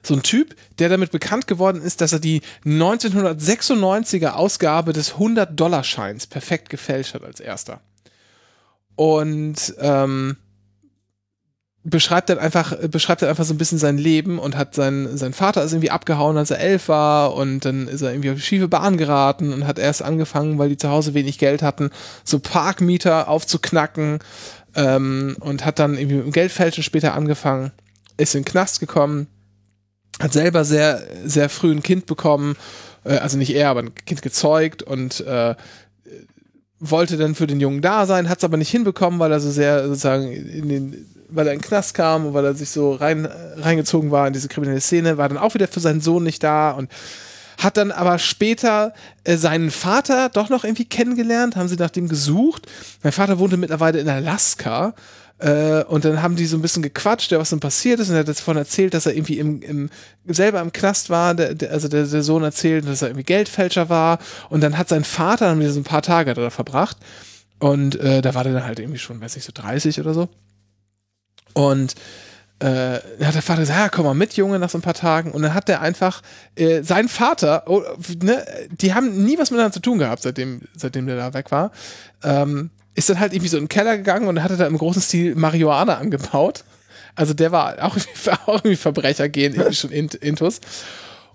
so ein Typ, der damit bekannt geworden ist, dass er die 1996er Ausgabe des 100-Dollar-Scheins perfekt gefälscht hat als erster. Und ähm, beschreibt dann einfach, beschreibt dann einfach so ein bisschen sein Leben und hat sein, sein Vater ist irgendwie abgehauen, als er elf war und dann ist er irgendwie auf die schiefe Bahn geraten und hat erst angefangen, weil die zu Hause wenig Geld hatten, so Parkmieter aufzuknacken ähm, und hat dann irgendwie mit dem Geldfälschen später angefangen, ist in den Knast gekommen, hat selber sehr, sehr früh ein Kind bekommen, äh, also nicht er, aber ein Kind gezeugt und äh, wollte dann für den Jungen da sein, hat es aber nicht hinbekommen, weil er so sehr sozusagen in den, weil er in den Knast kam und weil er sich so rein, reingezogen war in diese kriminelle Szene, war dann auch wieder für seinen Sohn nicht da und hat dann aber später äh, seinen Vater doch noch irgendwie kennengelernt, haben sie nach dem gesucht. Mein Vater wohnte mittlerweile in Alaska äh, und dann haben die so ein bisschen gequatscht, ja, was denn passiert ist und er hat davon erzählt, dass er irgendwie im, im selber im Knast war, der, der, also der, der Sohn erzählt, dass er irgendwie Geldfälscher war und dann hat sein Vater dann wieder so ein paar Tage da verbracht und äh, da war der dann halt irgendwie schon, weiß nicht, so 30 oder so und äh, hat der Vater gesagt, ja, komm mal mit, Junge, nach so ein paar Tagen. Und dann hat der einfach, äh, sein Vater, oh, ne, die haben nie was miteinander zu tun gehabt, seitdem, seitdem der da weg war. Ähm, ist dann halt irgendwie so in den Keller gegangen und hatte da im großen Stil Marihuana angebaut. Also der war auch, <laughs> auch irgendwie Verbrecher gehen, irgendwie schon int, intus.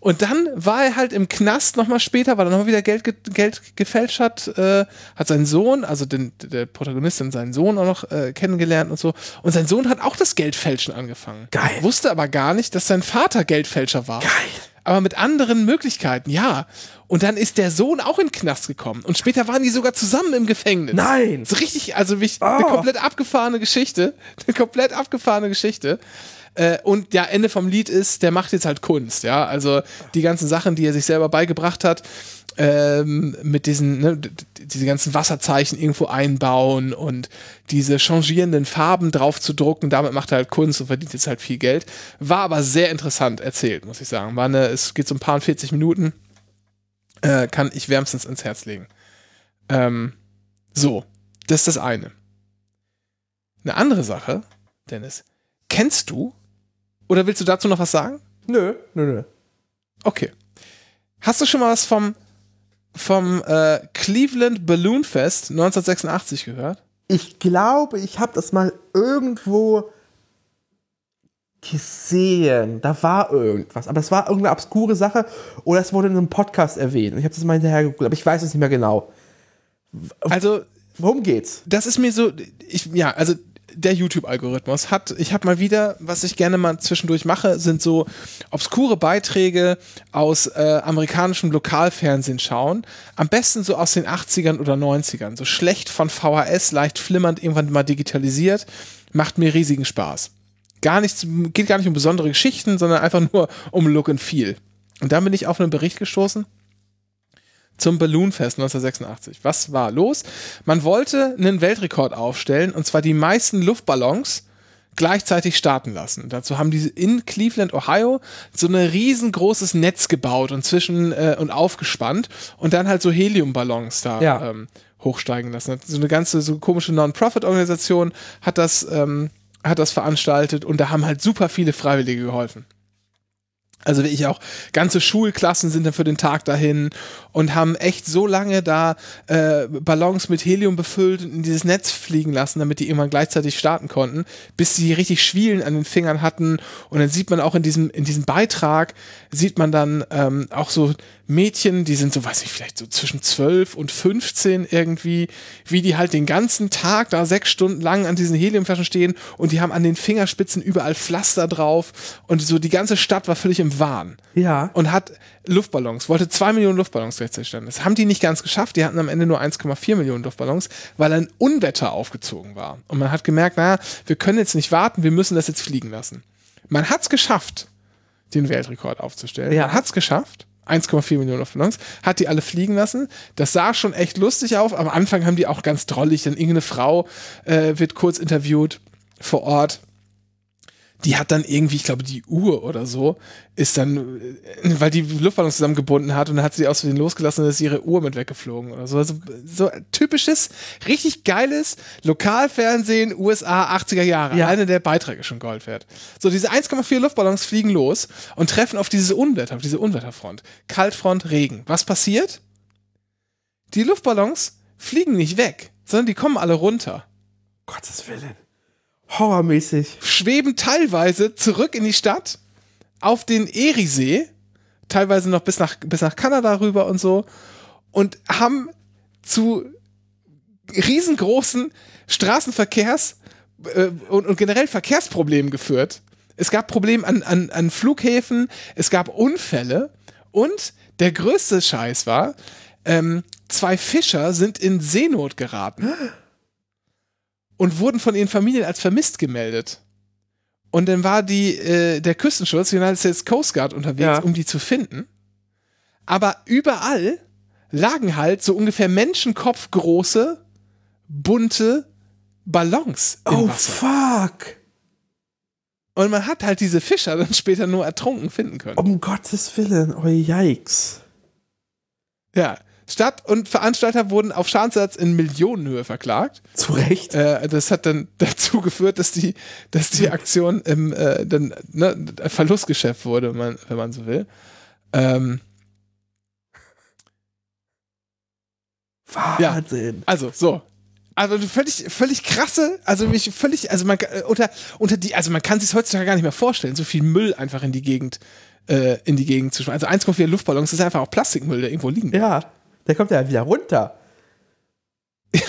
Und dann war er halt im Knast nochmal später, weil er nochmal wieder Geld, ge Geld gefälscht hat, äh, hat seinen Sohn, also den, der Protagonist, dann seinen Sohn auch noch äh, kennengelernt und so. Und sein Sohn hat auch das Geldfälschen angefangen.
Geil.
Wusste aber gar nicht, dass sein Vater Geldfälscher war.
Geil.
Aber mit anderen Möglichkeiten, ja. Und dann ist der Sohn auch in den Knast gekommen. Und später waren die sogar zusammen im Gefängnis.
Nein.
So richtig, also eine
Oh.
komplett abgefahrene Geschichte. <laughs> Eine komplett abgefahrene Geschichte. Äh, und ja, Ende vom Lied ist, der macht jetzt halt Kunst, ja. Also die ganzen Sachen, die er sich selber beigebracht hat, ähm, mit diesen, ne, diese ganzen Wasserzeichen irgendwo einbauen und diese changierenden Farben drauf zu drucken, damit macht er halt Kunst und verdient jetzt halt viel Geld. War aber sehr interessant erzählt, muss ich sagen. War eine, es geht so ein paar und 40 Minuten. Äh, kann ich wärmstens ins Herz legen. Ähm, so, das ist das eine. Eine andere Sache, Dennis, kennst du oder willst du dazu noch was sagen?
Nö, nö, nö.
Okay. Hast du schon mal was vom, vom äh, Cleveland Balloon Fest 1986 gehört?
Ich glaube, ich habe das mal irgendwo gesehen. Da war irgendwas. Aber es war irgendeine obskure Sache oder es wurde in einem Podcast erwähnt. Und ich habe das mal hinterher geguckt, aber ich weiß es nicht mehr genau.
Also,
Worum geht's?
das ist mir so, ich, ja, also der YouTube-Algorithmus hat, ich habe mal wieder, was ich gerne mal zwischendurch mache, sind so obskure Beiträge aus äh, amerikanischem Lokalfernsehen schauen. Am besten so aus den 80ern oder 90ern. So schlecht von VHS, leicht flimmernd, irgendwann mal digitalisiert. Macht mir riesigen Spaß. Gar nichts, geht gar nicht um besondere Geschichten, sondern einfach nur um Look and Feel. Und dann bin ich auf einen Bericht gestoßen zum Balloonfest 1986. Was war los? Man wollte einen Weltrekord aufstellen und zwar die meisten Luftballons gleichzeitig starten lassen. Dazu haben die in Cleveland, Ohio, so ein riesengroßes Netz gebaut und zwischen äh, und aufgespannt und dann halt so Heliumballons da
Ja.
ähm, hochsteigen lassen. So eine ganze so komische Non-Profit-Organisation hat das ähm, hat das veranstaltet und da haben halt super viele Freiwillige geholfen. Also wie ich auch, ganze Schulklassen sind dann für den Tag dahin und haben echt so lange da äh, Ballons mit Helium befüllt und in dieses Netz fliegen lassen, damit die irgendwann gleichzeitig starten konnten, bis sie richtig Schwielen an den Fingern hatten. Und dann sieht man auch in diesem, in diesem Beitrag, sieht man dann ähm, auch so Mädchen, die sind so, weiß ich, vielleicht so zwischen 12 und 15 irgendwie, wie die halt den ganzen Tag da sechs Stunden lang an diesen Heliumflaschen stehen und die haben an den Fingerspitzen überall Pflaster drauf und so die ganze Stadt war völlig im Wahn
Ja.
und hat Luftballons, wollte zwei Millionen Luftballons stellen. Das haben die nicht ganz geschafft. Die hatten am Ende nur 1,4 Millionen Luftballons, weil ein Unwetter aufgezogen war. Und man hat gemerkt, naja, wir können jetzt nicht warten, wir müssen das jetzt fliegen lassen. Man hat es geschafft, den Weltrekord aufzustellen.
Ja.
Man hat es geschafft. 1,4 Millionen Luftballons, hat die alle fliegen lassen. Das sah schon echt lustig auf. Am Anfang haben die auch ganz drollig, dann irgendeine Frau äh, wird kurz interviewt vor Ort die hat dann irgendwie, ich glaube, die Uhr oder so, ist dann, äh, weil die Luftballons zusammengebunden hat und dann hat sie aus Versehen losgelassen und ist ihre Uhr mit weggeflogen oder so. Also, so typisches, richtig geiles Lokalfernsehen USA 80er Jahre.
Ja.
Einer der Beiträge schon Gold wert. So, diese 1,4 Luftballons fliegen los und treffen auf dieses Unwetter, auf diese Unwetterfront. Kaltfront, Regen. Was passiert? Die Luftballons fliegen nicht weg, sondern die kommen alle runter.
Gottes Willen. Horrormäßig.
schweben teilweise zurück in die Stadt, auf den Eriesee, teilweise noch bis nach, bis nach Kanada rüber und so, und haben zu riesengroßen Straßenverkehrs- äh, und, und generell Verkehrsproblemen geführt. Es gab Probleme an, an, an Flughäfen, es gab Unfälle und der größte Scheiß war, ähm, zwei Fischer sind in Seenot geraten <gasps> und wurden von ihren Familien als vermisst gemeldet. Und dann war die, äh, der Küstenschutz, die United States Coast Guard unterwegs,
Ja.
um die zu finden. Aber überall lagen halt so ungefähr menschenkopfgroße, bunte Ballons
Oh,
Wasser.
fuck.
Und man hat halt diese Fischer dann später nur ertrunken finden können.
Um Gottes Willen. Oh, yikes.
Ja. Stadt und Veranstalter wurden auf Schadensersatz in Millionenhöhe verklagt.
Zu Recht.
Äh, das hat dann <laughs> dazu geführt, dass die, dass die Aktion im äh, dann, ne, Verlustgeschäft wurde, wenn man, wenn man so will. Ähm,
Wahnsinn.
also, so. Also völlig, völlig krasse, also mich völlig, also man äh, unter, unter die, also man kann sich heutzutage gar nicht mehr vorstellen, so viel Müll einfach in die Gegend, äh, in die Gegend zu schmeißen. Also 1,4 Luftballons ist einfach auch Plastikmüll, der irgendwo liegen.
Ja. Der kommt ja wieder runter.
Ja.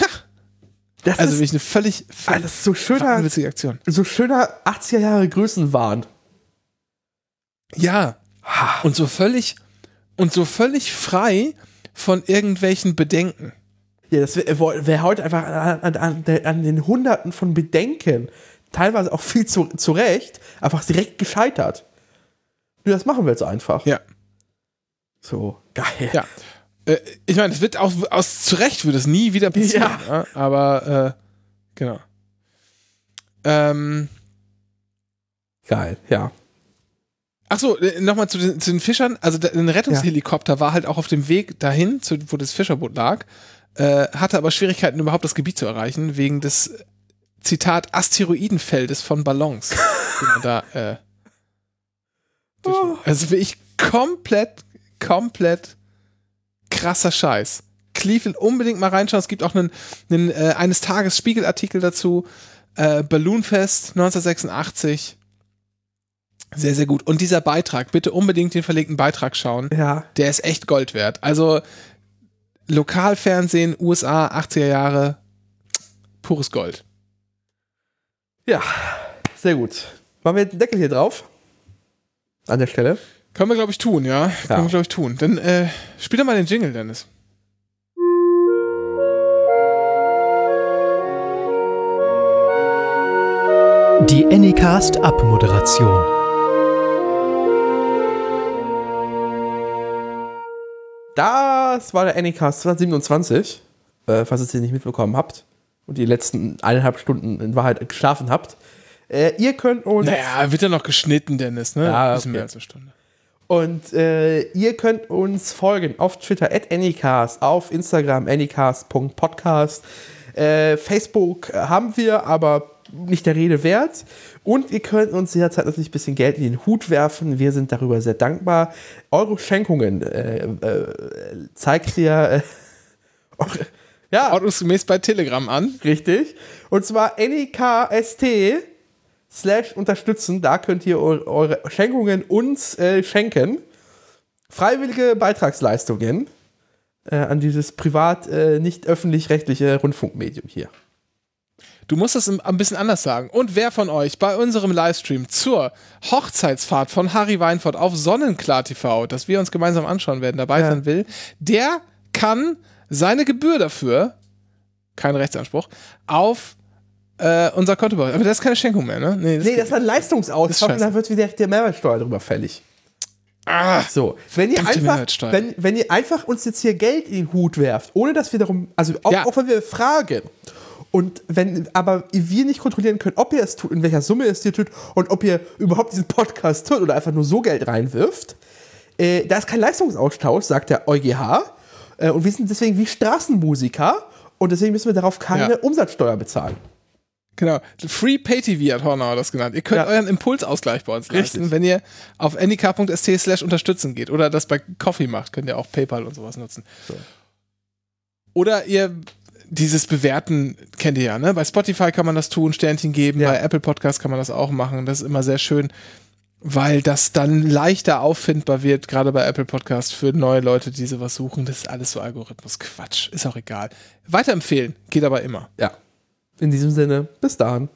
Das
Also
ist,
wirklich eine völlig, völlig
das ist so schöner,
witzige Aktion.
so schöner 80er Jahre Größenwahn.
Ja. Und so völlig, und so völlig frei von irgendwelchen Bedenken.
Ja, das wäre wär heute einfach an, an, an, den Hunderten von Bedenken, teilweise auch viel zu, zu Recht, einfach direkt gescheitert. Nö, das machen wir jetzt einfach.
Ja.
So, geil.
Ja. Äh, ich meine, es wird auch aus zu Recht wird es nie wieder passieren. Ja. aber äh, genau. Ähm,
Geil, ja.
ach so, äh, nochmal zu den, zu den Fischern. Also der, ein Rettungshelikopter war halt auch auf dem Weg dahin, zu, wo das Fischerboot lag, äh, hatte aber Schwierigkeiten, überhaupt das Gebiet zu erreichen, wegen des, Zitat, Asteroidenfeldes von Ballons, <laughs> da, äh, durch, also bin ich komplett, komplett krasser Scheiß. Cleveland unbedingt mal reinschauen. Es gibt auch einen, einen äh, eines Tages Spiegelartikel dazu. Äh, Balloonfest 1986. Sehr, sehr gut. Und dieser Beitrag, bitte unbedingt den verlinkten Beitrag schauen.
Ja.
Der ist echt Gold wert. Also Lokalfernsehen, USA, 80er Jahre, pures Gold.
Ja, sehr gut. Machen wir den Deckel hier drauf? An der Stelle.
Können wir, glaube ich, tun, ja. Können wir, glaube ich, tun. Dann äh, spiel doch mal den Jingle, Dennis.
Die Anycast Abmoderation.
Das war der Anycast 227, äh, falls ihr es hier nicht mitbekommen habt und die letzten eineinhalb Stunden in Wahrheit geschlafen habt. Äh, ihr könnt uns
Naja, wird ja noch geschnitten, Dennis, ne?
Ja,
Ein bisschen
okay.
mehr als eine Stunde.
Und äh, ihr könnt uns folgen auf Twitter at Anycast, auf Instagram anycast.podcast. Äh, Facebook haben wir, aber nicht der Rede wert. Und ihr könnt uns jederzeit natürlich ein bisschen Geld in den Hut werfen. Wir sind darüber sehr dankbar. Eure Schenkungen äh, äh, zeigt ihr. Äh, <laughs> ja,
Ordnungsgemäß bei Telegram an.
Richtig. Und zwar NIKST slash unterstützen. Da könnt ihr eu- eure Schenkungen uns äh, schenken. Freiwillige Beitragsleistungen äh, an dieses privat äh, nicht öffentlich-rechtliche Rundfunkmedium hier.
Du musst es ein bisschen anders sagen. Und wer von euch bei unserem Livestream zur Hochzeitsfahrt von Harry Weinfurt auf Sonnenklar TV, das wir uns gemeinsam anschauen werden, dabei
Ja.
sein will, der kann seine Gebühr dafür, kein Rechtsanspruch, auf äh, unser Konto überweisen. Aber das ist keine Schenkung mehr, ne?
Nee, das ist ein
Das
Leistungsaustausch
ist
und
scheiße.
da wird wieder die Mehrwertsteuer drüber fällig.
Ah,
So, wenn ihr, einfach,
Mehrwertsteuer.
wenn, wenn ihr einfach uns jetzt hier Geld in den Hut werft, ohne dass wir darum, also auch,
Ja.
auch wenn wir fragen, und wenn, aber wir nicht kontrollieren können, ob ihr es tut, in welcher Summe ihr es ihr tut und ob ihr überhaupt diesen Podcast tut oder einfach nur so Geld reinwirft, äh, da ist kein Leistungsaustausch, sagt der EuGH. Äh, und wir sind deswegen wie Straßenmusiker und deswegen müssen wir darauf keine
Ja.
Umsatzsteuer bezahlen.
Genau. Free Pay TV hat Hornauer das genannt. Ihr könnt
Ja.
euren Impulsausgleich bei uns
Richtig.
leisten, wenn ihr auf nik.st slash unterstützen geht oder das bei Coffee macht, könnt ihr auch PayPal und sowas nutzen. Oder ihr dieses Bewerten kennt ihr ja, ne? Bei Spotify kann man das tun, Sternchen geben,
Ja.
bei Apple Podcast kann man das auch machen. Das ist immer sehr schön, weil das dann leichter auffindbar wird, gerade bei Apple Podcast für neue Leute, die sowas suchen. Das ist alles so Algorithmus Quatsch, ist auch egal. Weiterempfehlen geht aber immer.
Ja. In diesem Sinne, bis dahin.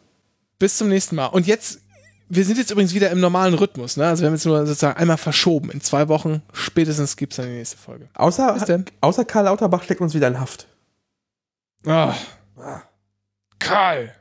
Bis zum nächsten Mal. Und jetzt, wir sind jetzt übrigens wieder im normalen Rhythmus, ne? Also wir haben jetzt nur sozusagen einmal verschoben. In zwei Wochen spätestens gibt es dann die nächste Folge.
Außer, außer Karl Lauterbach steckt uns wieder in Haft.
Ah. Karl.